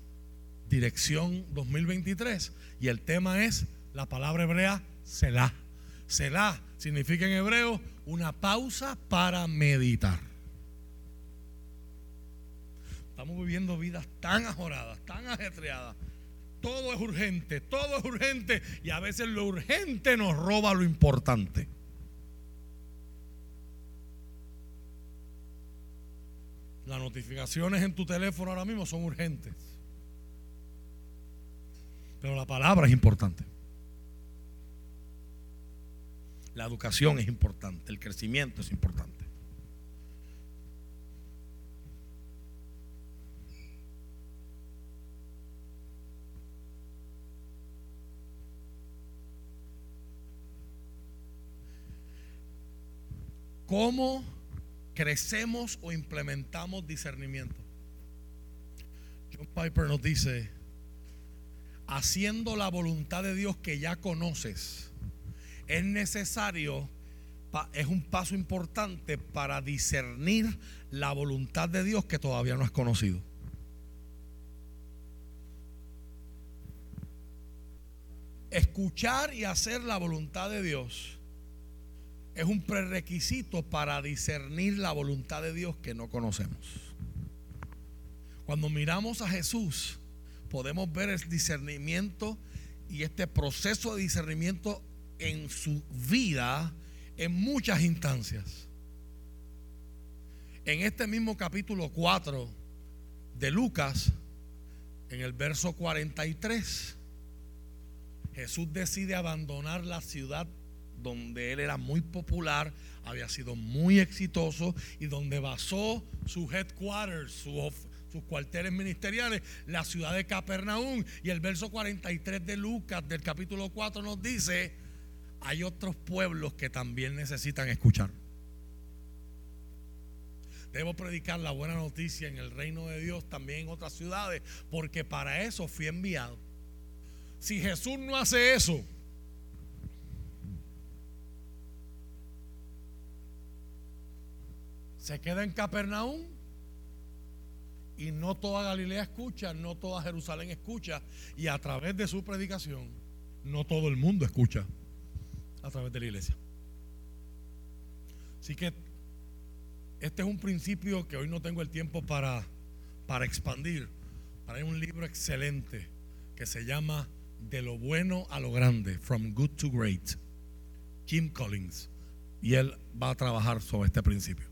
Dirección 2023. Y el tema es la palabra hebrea Selah. Selah significa en hebreo una pausa para meditar. Estamos viviendo vidas tan ajoradas, tan ajetreadas. Todo es urgente, todo es urgente y a veces lo urgente nos roba lo importante. Las notificaciones en tu teléfono ahora mismo son urgentes. Pero la palabra es importante. La educación es importante, el crecimiento es importante. ¿Cómo crecemos o implementamos discernimiento? John Piper nos dice, haciendo la voluntad de Dios que ya conoces, es necesario, es un paso importante para discernir la voluntad de Dios que todavía no has conocido. Escuchar y hacer la voluntad de Dios es un prerequisito para discernir la voluntad de Dios que no conocemos. Cuando miramos a Jesús, podemos ver el discernimiento y este proceso de discernimiento en su vida en muchas instancias. En este mismo capítulo 4 de Lucas, en el verso 43, Jesús decide abandonar la ciudad donde él era muy popular, había sido muy exitoso y donde basó su headquarters, sus cuarteles ministeriales, la ciudad de Capernaum. Y el verso 43 de Lucas del capítulo 4 nos dice, hay otros pueblos que también necesitan escuchar. Debo predicar la buena noticia en el reino de Dios también en otras ciudades, porque para eso fui enviado. Si Jesús no hace eso, se queda en Capernaum y no toda Galilea escucha, no toda Jerusalén escucha y a través de su predicación no todo el mundo escucha a través de la iglesia. Así que este es un principio que hoy no tengo el tiempo para, para expandir. Para hay un libro excelente que se llama De lo bueno a lo grande, From Good to Great, Kim Collins. Y él va a trabajar sobre este principio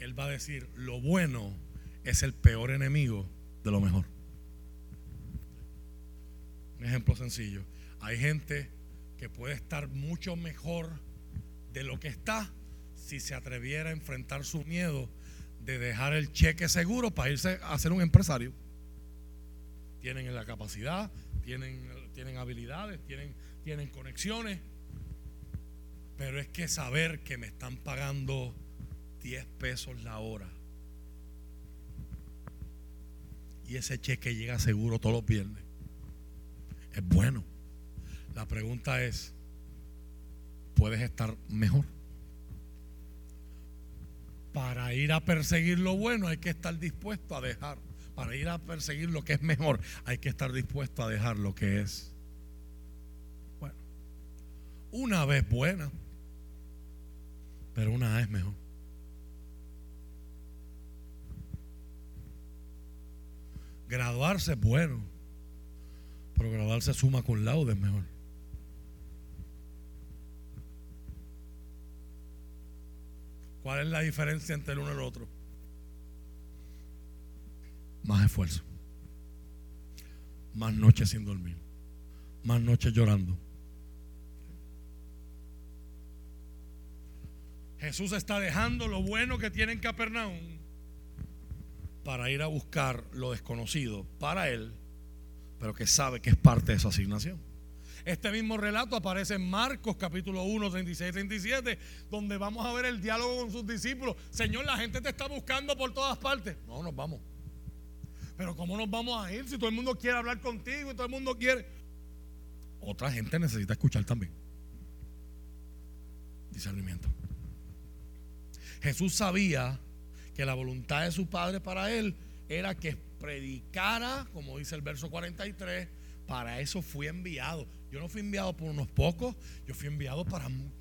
él va a decir, lo bueno es el peor enemigo de lo mejor. Un ejemplo sencillo. Hay gente que puede estar mucho mejor de lo que está si se atreviera a enfrentar su miedo de dejar el cheque seguro para irse a ser un empresario. tienen la capacidad, tienen, tienen habilidades, tienen, tienen conexiones. Pero es que saber que me están pagando 10 pesos la hora y ese cheque llega seguro todos los viernes, es bueno. La pregunta es, ¿puedes estar mejor? Para ir a perseguir lo bueno hay que estar dispuesto a dejar. Para ir a perseguir lo que es mejor hay que estar dispuesto a dejar lo que es bueno. Una vez buena, pero una vez mejor. Graduarse es bueno, pero graduarse suma con laude es mejor. ¿Cuál es la diferencia entre el uno y el otro? Más esfuerzo. Más noches sin dormir. Más noches llorando. Jesús está dejando lo bueno que tiene en Capernaum para ir a buscar lo desconocido para él, pero que sabe que es parte de su asignación. Este mismo relato aparece en Marcos capítulo 1, 36 37, donde vamos a ver el diálogo con sus discípulos. Señor, la gente te está buscando por todas partes. No, nos vamos. Pero ¿cómo nos vamos a ir si todo el mundo quiere hablar contigo y todo el mundo quiere? Otra gente necesita escuchar también. Discernimiento. Jesús sabía que la voluntad de su Padre para él era que predicara, como dice el verso 43, para eso fui enviado. Yo no fui enviado por unos pocos, yo fui enviado para muchos.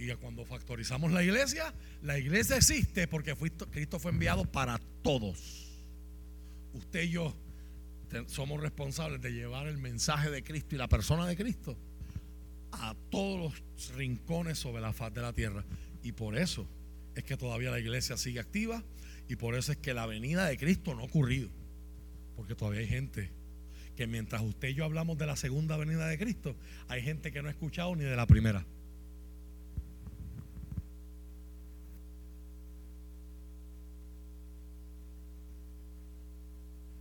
Y cuando factorizamos la iglesia, la iglesia existe porque Cristo fue enviado para todos. Usted y yo somos responsables de llevar el mensaje de Cristo y la persona de Cristo a todos los rincones sobre la faz de la tierra. Y por eso es que todavía la iglesia sigue activa y por eso es que la venida de Cristo no ha ocurrido. Porque todavía hay gente que mientras usted y yo hablamos de la segunda venida de Cristo, hay gente que no ha escuchado ni de la primera.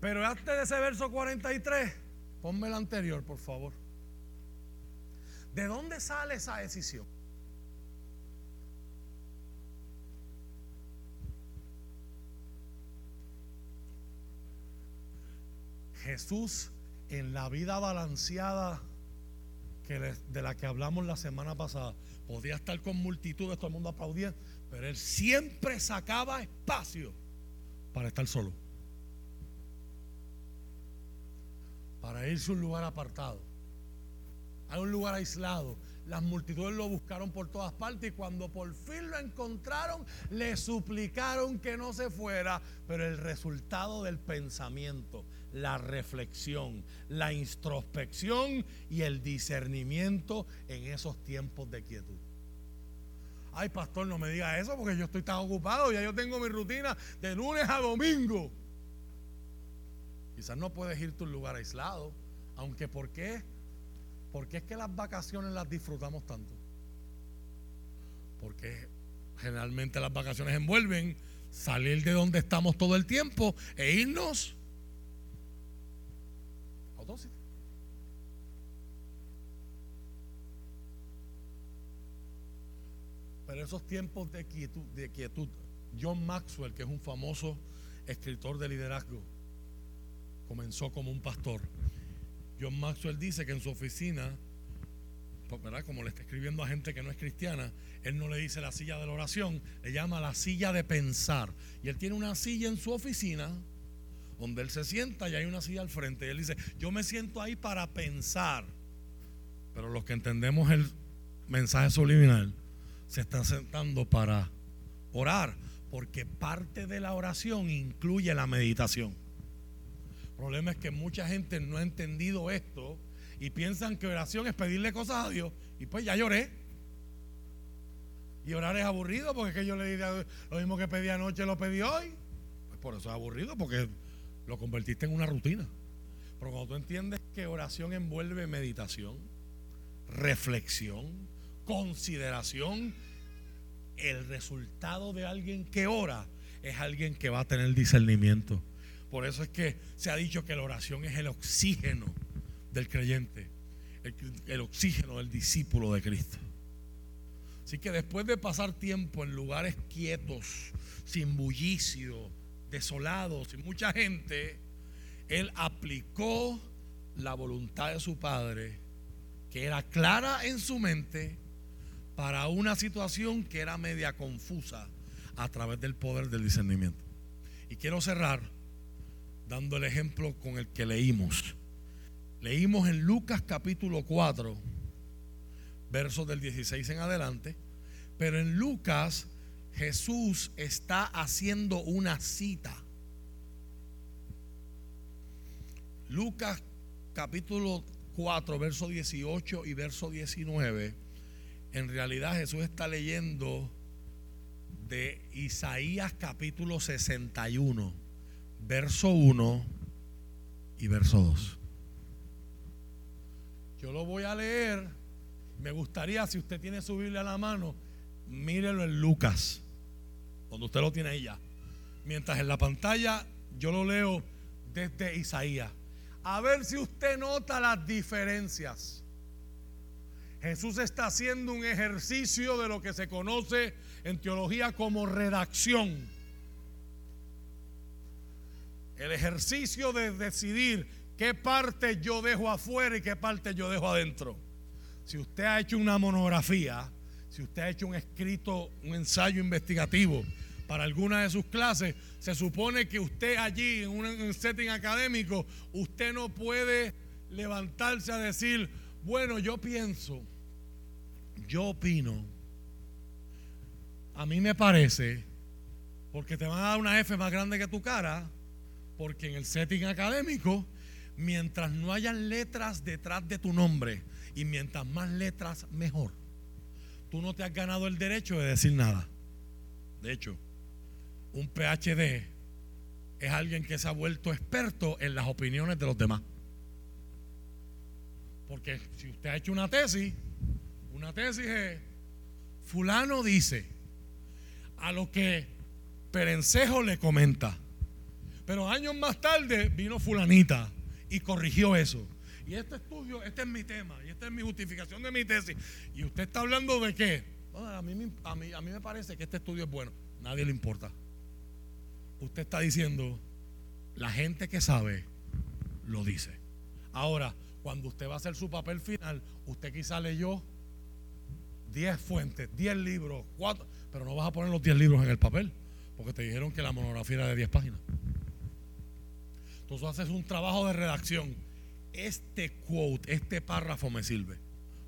Pero antes de ese verso 43, ponme el anterior, por favor. ¿De dónde sale esa decisión? Jesús en la vida balanceada que de la que hablamos la semana pasada, podía estar con multitudes, todo el mundo aplaudía, pero él siempre sacaba espacio para estar solo. Para irse a un lugar apartado, a un lugar aislado, las multitudes lo buscaron por todas partes y cuando por fin lo encontraron, le suplicaron que no se fuera. Pero el resultado del pensamiento, la reflexión, la introspección y el discernimiento en esos tiempos de quietud. Ay, pastor, no me diga eso porque yo estoy tan ocupado, ya yo tengo mi rutina de lunes a domingo. Quizás no puedes irte a un lugar aislado, aunque ¿por qué? ¿Por qué es que las vacaciones las disfrutamos tanto? Porque generalmente las vacaciones envuelven salir de donde estamos todo el tiempo e irnos Pero esos tiempos de quietud, de John Maxwell, que es un famoso escritor de liderazgo, comenzó como un pastor. John Maxwell dice que en su oficina, pues, como le está escribiendo a gente que no es cristiana, él no le dice la silla de la oración, le llama la silla de pensar. Y él tiene una silla en su oficina donde él se sienta y hay una silla al frente. Y él dice, yo me siento ahí para pensar. Pero los que entendemos el mensaje subliminal, se están sentando para orar, porque parte de la oración incluye la meditación. El problema es que mucha gente no ha entendido esto y piensan que oración es pedirle cosas a Dios. Y pues ya lloré. Y orar es aburrido porque es que yo le di lo mismo que pedí anoche, lo pedí hoy. Pues por eso es aburrido porque lo convertiste en una rutina. Pero cuando tú entiendes que oración envuelve meditación, reflexión, consideración, el resultado de alguien que ora es alguien que va a tener discernimiento Por eso es que se ha dicho que la oración es el oxígeno del creyente, el, oxígeno del discípulo de Cristo. Así que después de pasar tiempo en lugares quietos, sin bullicio, desolados, sin mucha gente, él aplicó la voluntad de su padre, que era clara en su mente, para una situación que era media confusa a través del poder del discernimiento. Y quiero cerrar dando el ejemplo con el que leímos. Leímos en Lucas capítulo 4, versos del 16 en adelante, pero en Lucas Jesús está haciendo una cita. Lucas capítulo 4, verso 18 y verso 19, en realidad Jesús está leyendo de Isaías capítulo 61, verso 1 y verso 2. Yo lo voy a leer. Me gustaría, si usted tiene su Biblia a la mano, mírelo en Lucas, donde usted lo tiene ahí ya. Mientras en la pantalla yo lo leo desde Isaías. A ver si usted nota las diferencias. Jesús está haciendo un ejercicio de lo que se conoce en teología como redacción. El ejercicio de decidir qué parte yo dejo afuera y qué parte yo dejo adentro. Si usted ha hecho una monografía, si usted ha hecho un escrito, un ensayo investigativo para alguna de sus clases, se supone que usted allí en un setting académico, usted no puede levantarse a decir, bueno, yo pienso, yo opino, a mí me parece, porque te van a dar una F más grande que tu cara, porque en el setting académico mientras no hayan letras detrás de tu nombre y mientras más letras, mejor. Tú no te has ganado el derecho de decir nada. De hecho, un PhD es alguien que se ha vuelto experto en las opiniones de los demás. Porque si usted ha hecho una tesis, una tesis es, fulano dice, a lo que Perencejo le comenta. Pero años más tarde vino fulanita y corrigió eso. Y este estudio, este es mi tema, y esta es mi justificación de mi tesis. Y usted está hablando de qué? a, mí, me parece que este estudio es bueno. Nadie le importa. Usted está diciendo, la gente que sabe lo dice. Ahora, cuando usted va a hacer su papel final, usted quizá leyó 10 fuentes, 10 libros, 4, pero no vas a poner los 10 libros en el papel, porque te dijeron que la monografía era de 10 páginas. Entonces haces un trabajo de redacción. Este quote, este párrafo me sirve.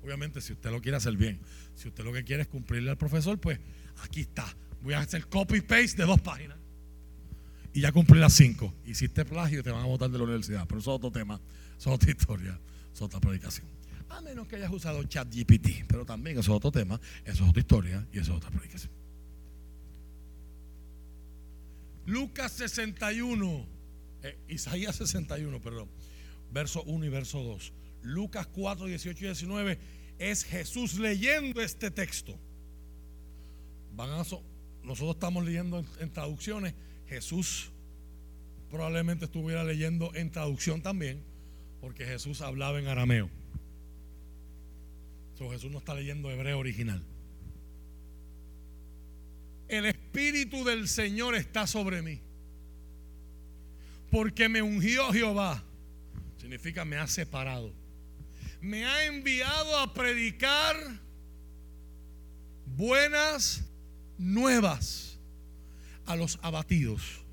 Obviamente, si usted lo quiere hacer bien, si usted lo que quiere es cumplirle al profesor, pues aquí está. Voy a hacer copy-paste de dos páginas. Y ya cumplí las cinco. Hiciste plagio te van a votar de la universidad. Pero eso es otro tema, eso es otra historia, eso es otra predicación. A menos que hayas usado ChatGPT. Pero también eso es otro tema, eso es otra historia y eso es otra predicación. Lucas 61 eh, Isaías 61, perdón, verso 1 y verso 2. Lucas 4, 18 y 19 es Jesús leyendo este texto. Van nosotros estamos leyendo en, traducciones. Jesús probablemente estuviera leyendo en traducción también, porque Jesús hablaba en arameo. Jesús no está leyendo hebreo original. El Espíritu del Señor está sobre mí porque me ungió Jehová. Significa me ha separado. Me ha enviado a predicar buenas nuevas a los abatidos.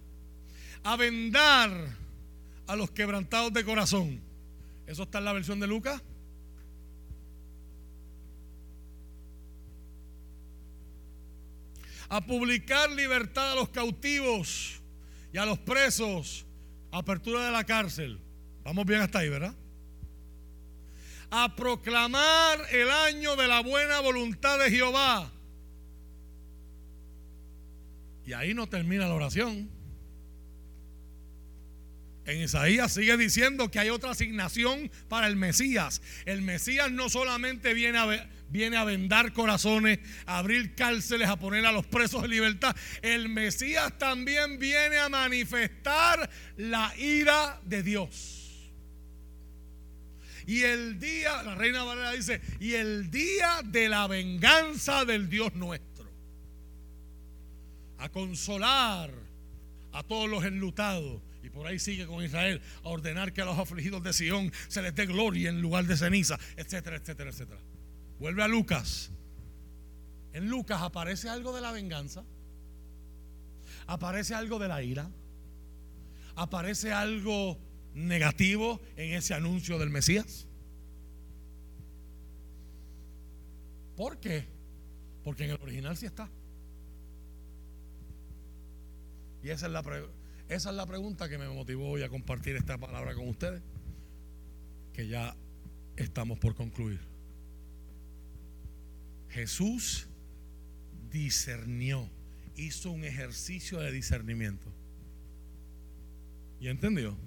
A vendar a los quebrantados de corazón. ¿Eso está en la versión de Lucas? A publicar libertad a los cautivos y a los presos Apertura de la cárcel. Vamos bien hasta ahí, ¿verdad? A proclamar el año de la buena voluntad de Jehová. Y ahí no termina la oración. En Isaías sigue diciendo que hay otra asignación para el Mesías. El Mesías no solamente viene a, viene vendar corazones, a abrir cárceles, a poner a los presos en libertad. El Mesías también viene a manifestar la ira de Dios. Y el día, la reina Valera dice, y el día de la venganza del Dios nuestro. A consolar a todos los enlutados. Y por ahí sigue con Israel a ordenar que a los afligidos de Sión se les dé gloria en lugar de ceniza, etcétera, etcétera, etcétera. Vuelve a Lucas. En Lucas aparece algo de la venganza. Aparece algo de la ira. Aparece algo negativo en ese anuncio del Mesías? ¿Por qué? Porque en el original sí está. Y esa es la, esa es la pregunta que me motivó hoy a compartir esta palabra con ustedes, que ya estamos por concluir. Jesús discernió, hizo un ejercicio de discernimiento. ¿Y entendió?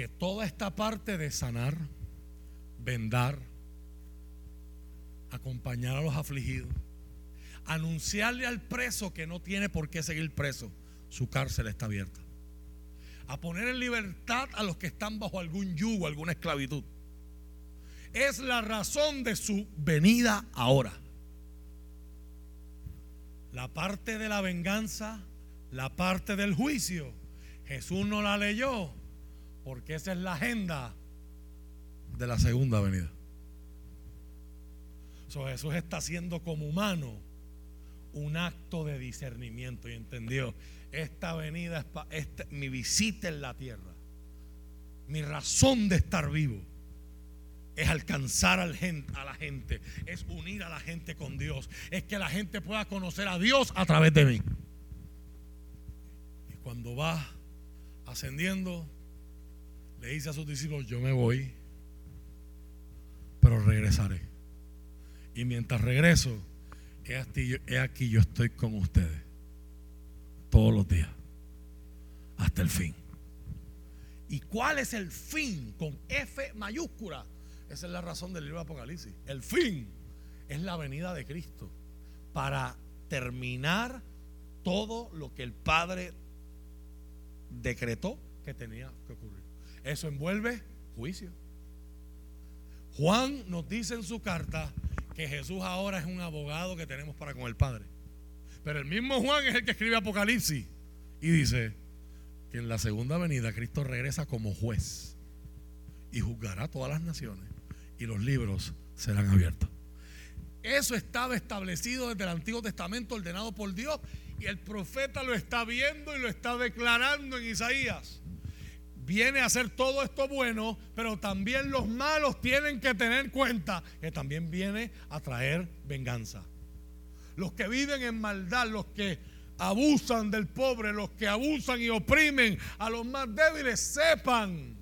Que toda esta parte de sanar, vendar, acompañar a los afligidos, anunciarle al preso que no tiene por qué seguir preso, su cárcel está abierta. A poner en libertad a los que están bajo algún yugo, alguna esclavitud. Es la razón de su venida ahora. La parte de la venganza, la parte del juicio, Jesús no la leyó porque esa es la agenda de la segunda venida. Jesús está haciendo como humano un acto de discernimiento y entendió, esta venida es mi visita en la tierra, mi razón de estar vivo es alcanzar a la gente, es unir a la gente con Dios, es que la gente pueda conocer a Dios a través de mí. Y cuando va ascendiendo, le dice a sus discípulos, yo me voy, pero regresaré. Y mientras regreso, he aquí, yo estoy con ustedes todos los días, hasta el fin. ¿Y cuál es el fin? Con F mayúscula. Esa es la razón del libro de Apocalipsis. El fin es la venida de Cristo para terminar todo lo que el Padre decretó que tenía que ocurrir. Eso envuelve juicio. Juan nos dice en su carta que Jesús ahora es un abogado que tenemos para con el Padre. Pero el mismo Juan es el que escribe Apocalipsis y dice que en la segunda venida Cristo regresa como juez y juzgará a todas las naciones y los libros serán abiertos. Eso estaba establecido desde el Antiguo Testamento, ordenado por Dios, y el profeta lo está viendo y lo está declarando en Isaías viene a hacer todo esto bueno, pero también los malos tienen que tener cuenta que también viene a traer venganza. Los que viven en maldad, los que abusan del pobre, los que abusan y oprimen a los más débiles, sepan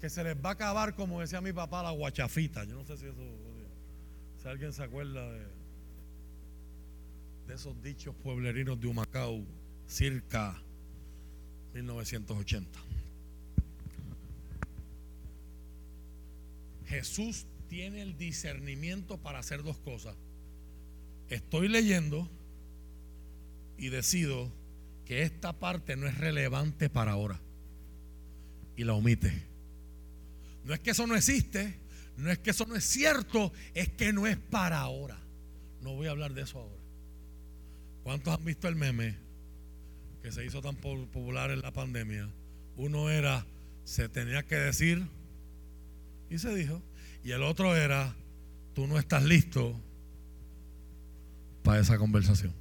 que se les va a acabar, como decía mi papá, la guachafita. Yo no sé si eso, si alguien se acuerda de, de esos dichos pueblerinos de Humacao, circa 1980. Jesús tiene el discernimiento para hacer dos cosas. Estoy leyendo y decido que esta parte no es relevante para ahora. Y la omite. No es que eso no existe, no es que eso no es cierto, es que no es para ahora. No voy a hablar de eso ahora. ¿Cuántos han visto el meme que se hizo tan popular en la pandemia? Uno era, se tenía que decir y se dijo. Y el otro era, tú no estás listo para esa conversación.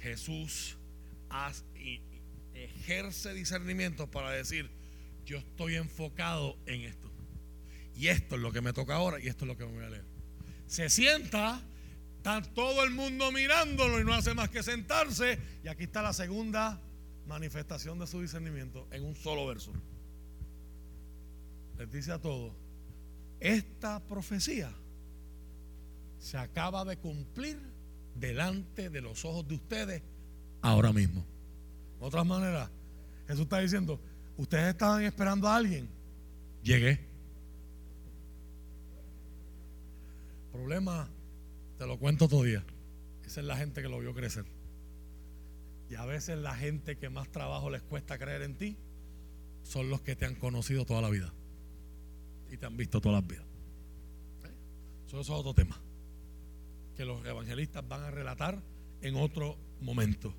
Jesús ejerce discernimiento para decir, yo estoy enfocado en esto. Y esto es lo que me toca ahora y esto es lo que me voy a leer. Se sienta, está todo el mundo mirándolo y no hace más que sentarse. Y aquí está la segunda manifestación de su discernimiento en un solo verso les dice a todos, esta profecía se acaba de cumplir delante de los ojos de ustedes ahora mismo. otras maneras, Jesús está diciendo, ustedes estaban esperando a alguien. Llegué. Problema, te lo cuento todavía. Esa es la gente que lo vio crecer. Y a veces la gente que más trabajo les cuesta creer en ti son los que te han conocido toda la vida y te han visto todas las vidas. Eso es otro tema que los evangelistas van a relatar en otro momento.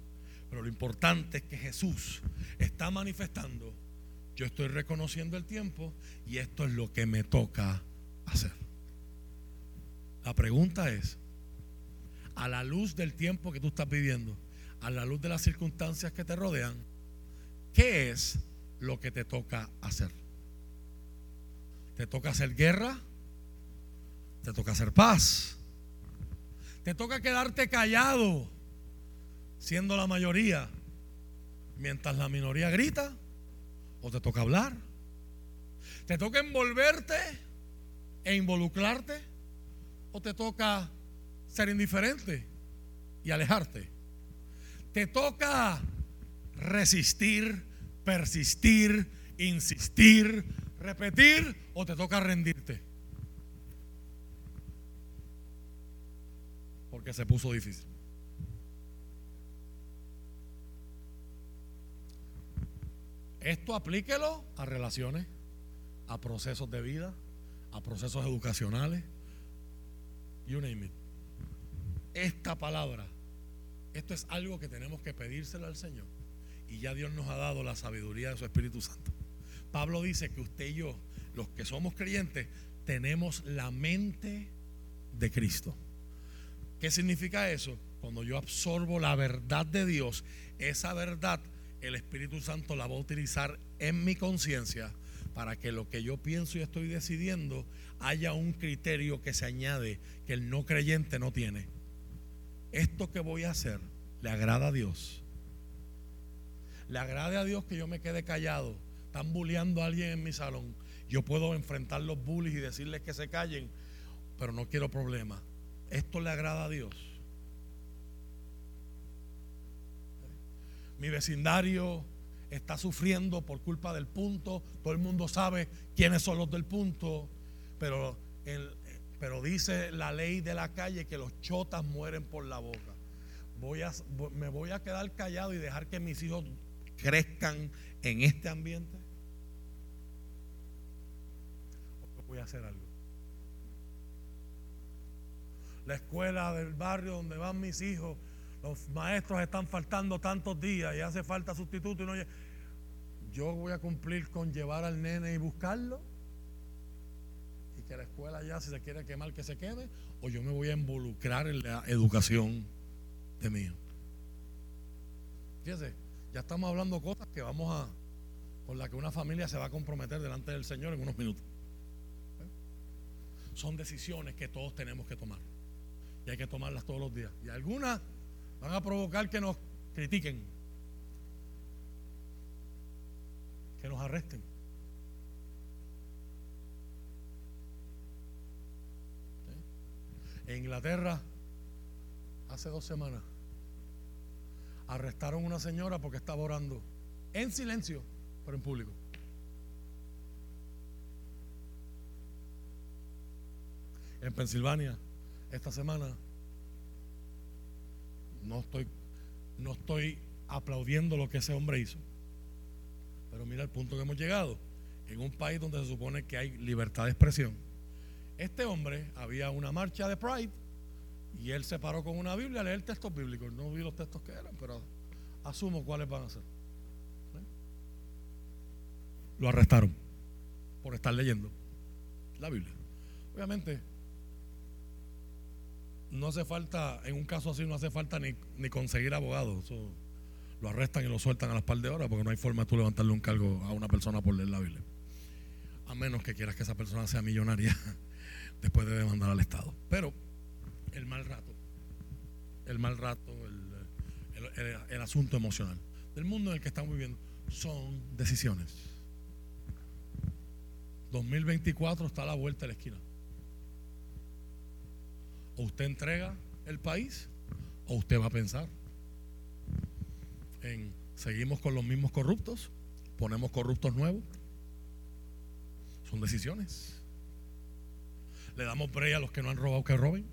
Pero lo importante es que Jesús está manifestando, yo estoy reconociendo el tiempo y esto es lo que me toca hacer. La pregunta es, a la luz del tiempo que tú estás viviendo, a la luz de las circunstancias que te rodean, ¿qué es lo que te toca hacer? ¿Te toca hacer guerra? ¿Te toca hacer paz? ¿Te toca quedarte callado siendo la mayoría mientras la minoría grita? ¿O te toca hablar? ¿Te toca envolverte e involucrarte? ¿O te toca ser indiferente y alejarte? ¿Te toca resistir, persistir, insistir, repetir o te toca rendirte? Porque se puso difícil. Esto aplíquelo a relaciones, a procesos de vida, a procesos educacionales. You name it. Esta palabra, esto es algo que tenemos que pedírselo al Señor. Y ya Dios nos ha dado la sabiduría de su Espíritu Santo. Pablo dice que usted y yo, los que somos creyentes, tenemos la mente de Cristo. ¿Qué significa eso? Cuando yo absorbo la verdad de Dios, esa verdad el Espíritu Santo la va a utilizar en mi conciencia para que lo que yo pienso y estoy decidiendo haya un criterio que se añade que el no creyente no tiene. Esto que voy a hacer le agrada a Dios. Le agrade a Dios que yo me quede callado. Están bulleando a alguien en mi salón. Yo puedo enfrentar los bullies y decirles que se callen, pero no quiero problemas. Esto le agrada a Dios. mi vecindario está sufriendo por culpa del punto, todo el mundo sabe quiénes son los del punto, pero, pero dice la ley de la calle que los chotas mueren por la boca. Voy a, me voy a quedar callado y dejar que mis hijos crezcan en este ambiente. ¿O voy a hacer algo? La escuela del barrio donde van mis hijos los maestros están faltando tantos días y hace falta sustituto y no yo voy a cumplir con llevar al nene y buscarlo y que la escuela ya si se quiere quemar que se quede o yo me voy a involucrar en la educación de mí fíjese ya estamos hablando cosas que vamos a con las que una familia se va a comprometer delante del Señor en unos minutos son decisiones que todos tenemos que tomar y hay que tomarlas todos los días y algunas Van a provocar que nos critiquen, que nos arresten. En Inglaterra, hace dos semanas, arrestaron a una señora porque estaba orando en silencio, pero en público. En Pensilvania, esta semana, no estoy, no estoy aplaudiendo lo que ese hombre hizo. Pero mira el punto que hemos llegado. En un país donde se supone que hay libertad de expresión. Este hombre había una marcha de Pride y él se paró con una Biblia a leer textos bíblicos. No vi los textos que eran, pero asumo cuáles van a ser. ¿Eh? Lo arrestaron por estar leyendo la Biblia. Obviamente, no hace falta, en un caso así no hace falta ni, conseguir abogado. lo arrestan y lo sueltan a las par de horas porque no hay forma de tú levantarle un cargo a una persona por leer la Biblia. A menos que quieras que esa persona sea millonaria después de demandar al Estado. Pero el mal rato, el mal rato, el, el asunto emocional del mundo en el que estamos viviendo son decisiones. 2024 está a la vuelta de la esquina. O usted entrega el país o usted va a pensar en Seguimos con los mismos corruptos, ponemos corruptos nuevos. Son decisiones. Le damos break a los que no han robado que roben.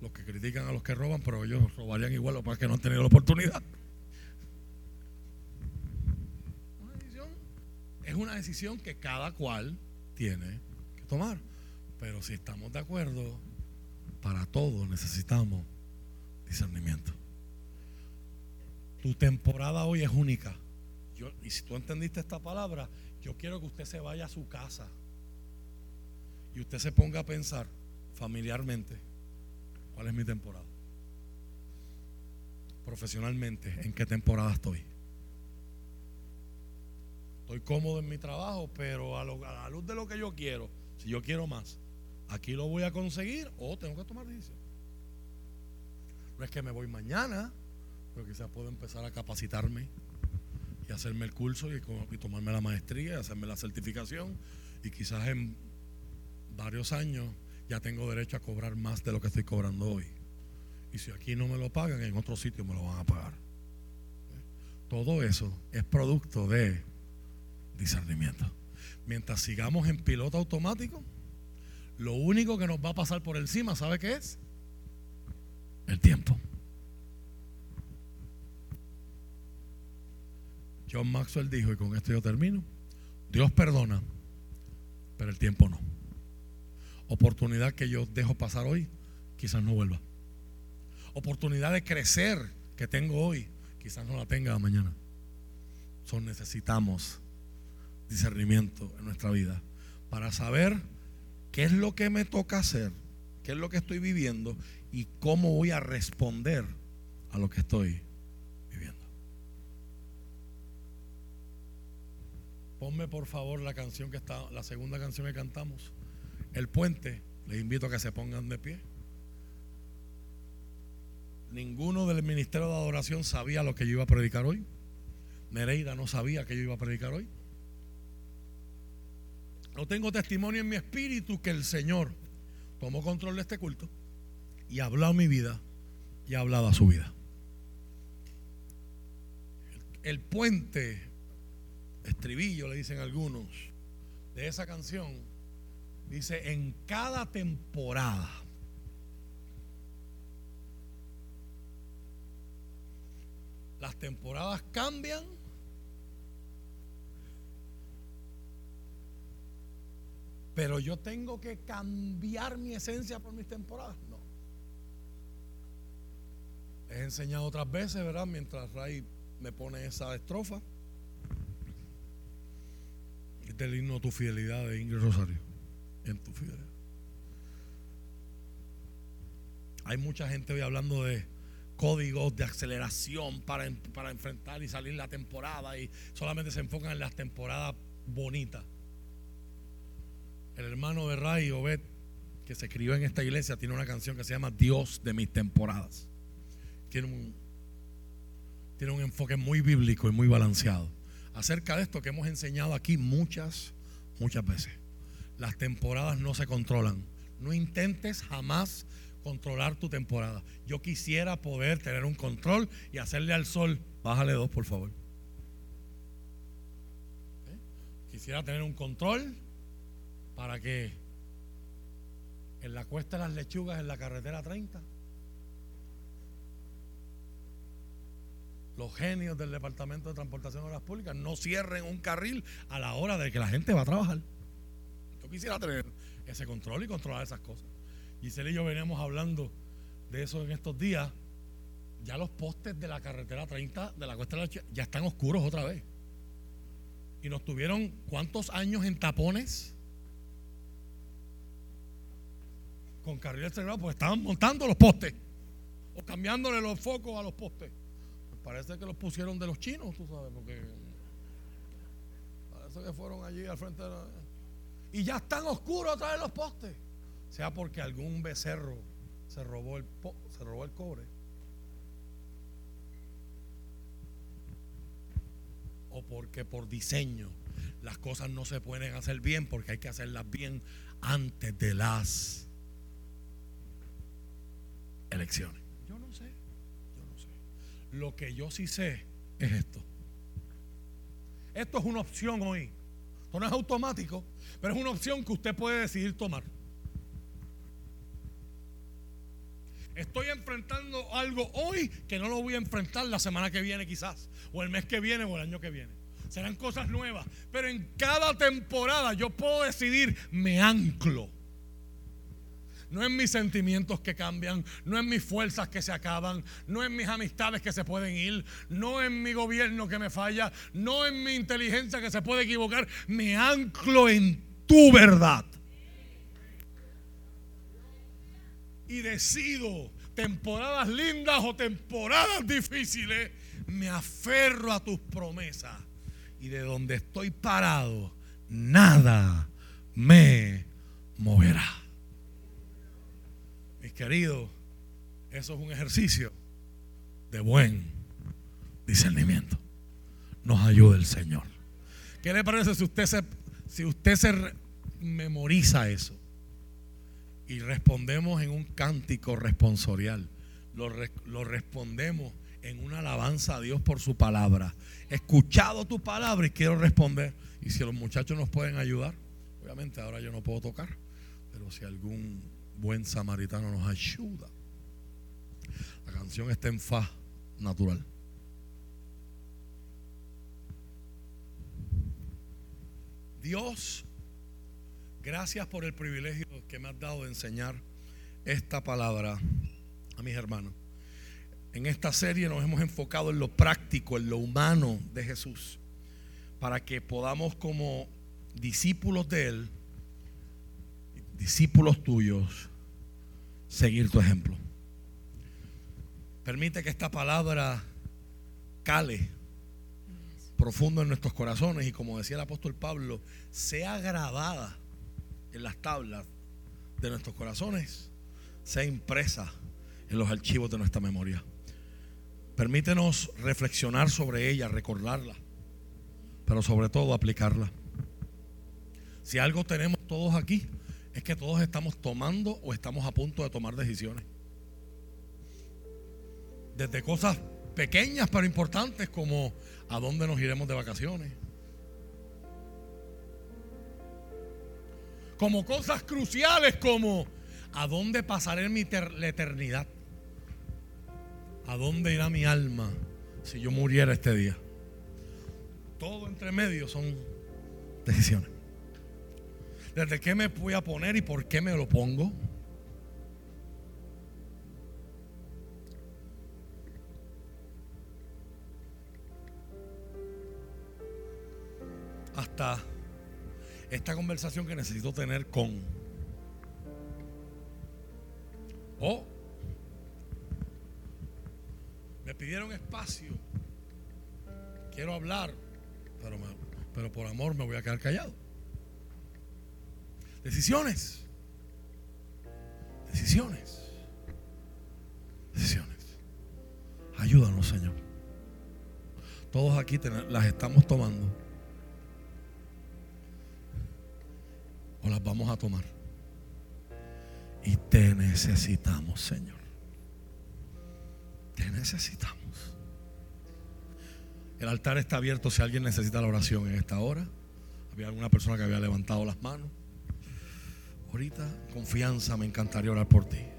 Los que critican a los que roban, pero ellos robarían igual, para que no han tenido la oportunidad. Es una decisión que cada cual tiene que tomar. Pero si estamos de acuerdo, para todo necesitamos discernimiento. Tu temporada hoy es única. y si tú entendiste esta palabra, yo quiero que usted se vaya a su casa y usted se ponga a pensar familiarmente cuál es mi temporada. Profesionalmente, ¿en qué temporada estoy? Estoy cómodo en mi trabajo, pero a, la luz de lo que yo quiero, si yo quiero más, aquí lo voy a conseguir o tengo que tomar decisión. No es que me voy mañana, pero quizás puedo empezar a capacitarme y hacerme el curso y, tomarme la maestría y hacerme la certificación y quizás en varios años ya tengo derecho a cobrar más de lo que estoy cobrando hoy. Y si aquí no me lo pagan, en otro sitio me lo van a pagar. Todo eso es producto de discernimiento. Mientras sigamos en piloto automático, lo único que nos va a pasar por encima, ¿sabe qué es? El tiempo. John Maxwell dijo, y con esto yo termino, Dios perdona, pero el tiempo no oportunidad que yo dejo pasar hoy, quizás no vuelva. Oportunidad de crecer que tengo hoy, quizás no la tenga mañana. Son necesitamos discernimiento en nuestra vida para saber qué es lo que me toca hacer, qué es lo que estoy viviendo y cómo voy a responder a lo que estoy viviendo. Ponme por favor la canción que está, la segunda canción que cantamos el puente, les invito a que se pongan de pie. Ninguno del ministerio de adoración sabía lo que yo iba a predicar hoy. Nereida no sabía que yo iba a predicar hoy. No tengo testimonio en mi espíritu que el Señor tomó control de este culto y ha hablado mi vida y ha hablado a su vida. El, puente, estribillo le dicen algunos, de esa canción Dice, en cada temporada. Las temporadas cambian. Pero yo tengo que cambiar mi esencia por mis temporadas. No. He enseñado otras veces, ¿verdad? Mientras Ray me pone esa estrofa. Este es el himno Tu Fidelidad de Ingrid Rosario en tu fidelidad. Hay mucha gente hoy hablando de códigos de aceleración para, para enfrentar y salir la temporada y solamente se enfocan en las temporadas bonitas. El hermano de Ray Obed, que se escribió en esta iglesia, tiene una canción que se llama Dios de mis temporadas. Tiene un, tiene un enfoque muy bíblico y muy balanceado acerca de esto que hemos enseñado aquí muchas, muchas veces. Las temporadas no se controlan. No intentes jamás controlar tu temporada. Yo quisiera poder tener un control y hacerle al sol, bájale dos por favor. ¿Eh? Quisiera tener un control para que en la cuesta de las lechugas en la carretera 30 los genios del Departamento de Transportación de Obras Públicas no cierren un carril a la hora de que la gente va a trabajar quisiera tener ese control y controlar esas cosas. Giselle y yo veníamos hablando de eso en estos días. Ya los postes de la carretera 30 de la Cuesta de la ya están oscuros otra vez. Y nos tuvieron cuántos años en tapones con carriles cerrados, pues estaban montando los postes o cambiándole los focos a los postes. Pues parece que los pusieron de los chinos, tú sabes, porque parece que fueron allí al frente de la y ya están oscuros otra vez los postes. Sea porque algún becerro se robó el, se robó el cobre. O porque por diseño las cosas no se pueden hacer bien porque hay que hacerlas bien antes de las elecciones. Yo no sé, yo no sé. Lo que yo sí sé es esto. Esto es una opción hoy. Esto no es automático, pero es una opción que usted puede decidir tomar. Estoy enfrentando algo hoy que no lo voy a enfrentar la semana que viene quizás, o el mes que viene o el año que viene. Serán cosas nuevas, pero en cada temporada yo puedo decidir, me anclo. No en mis sentimientos que cambian, no en mis fuerzas que se acaban, no en mis amistades que se pueden ir, no en mi gobierno que me falla, no en mi inteligencia que se puede equivocar. Me anclo en tu verdad. y decido temporadas lindas o temporadas difíciles, me aferro a tus promesas. Y de donde estoy parado, nada me moverá. Mis queridos, eso es un ejercicio de buen discernimiento. Nos ayuda el Señor. ¿Qué le parece si usted se, si usted se memoriza eso? y respondemos en un cántico responsorial. Lo, lo, respondemos en una alabanza a Dios por su palabra. He escuchado tu palabra y quiero responder. Y si los muchachos nos pueden ayudar, obviamente ahora yo no puedo tocar, pero si algún buen samaritano nos ayuda. La canción está en fa natural. Dios Gracias por el privilegio que me has dado de enseñar esta palabra a mis hermanos. En esta serie nos hemos enfocado en lo práctico, en lo humano de Jesús, para que podamos como discípulos de Él, discípulos tuyos, seguir tu ejemplo. Permite que esta palabra cale profundo en nuestros corazones y como decía el apóstol Pablo, sea grabada en las tablas de nuestros corazones sea impresa en los archivos de nuestra memoria. Permítenos reflexionar sobre ella, recordarla, pero sobre todo aplicarla. Si algo tenemos todos aquí, es que todos estamos tomando o estamos a punto de tomar decisiones. Desde cosas pequeñas pero importantes como a dónde nos iremos de vacaciones, como cosas cruciales como ¿a dónde pasaré mi la eternidad? ¿A dónde irá mi alma si yo muriera este día? Todo entre medio son decisiones. ¿Desde qué me voy a poner y por qué me lo pongo? Hasta esta conversación que necesito tener con. O me pidieron espacio. Quiero hablar, pero por amor me voy a quedar callado. Decisiones. Decisiones. Decisiones. Ayúdanos, Señor. Todos aquí las estamos tomando. o las vamos a tomar. Y te necesitamos, Señor. Te necesitamos. El altar está abierto si alguien necesita la oración en esta hora. Había alguna persona que había levantado las manos. Ahorita, confianza, me encantaría orar por ti.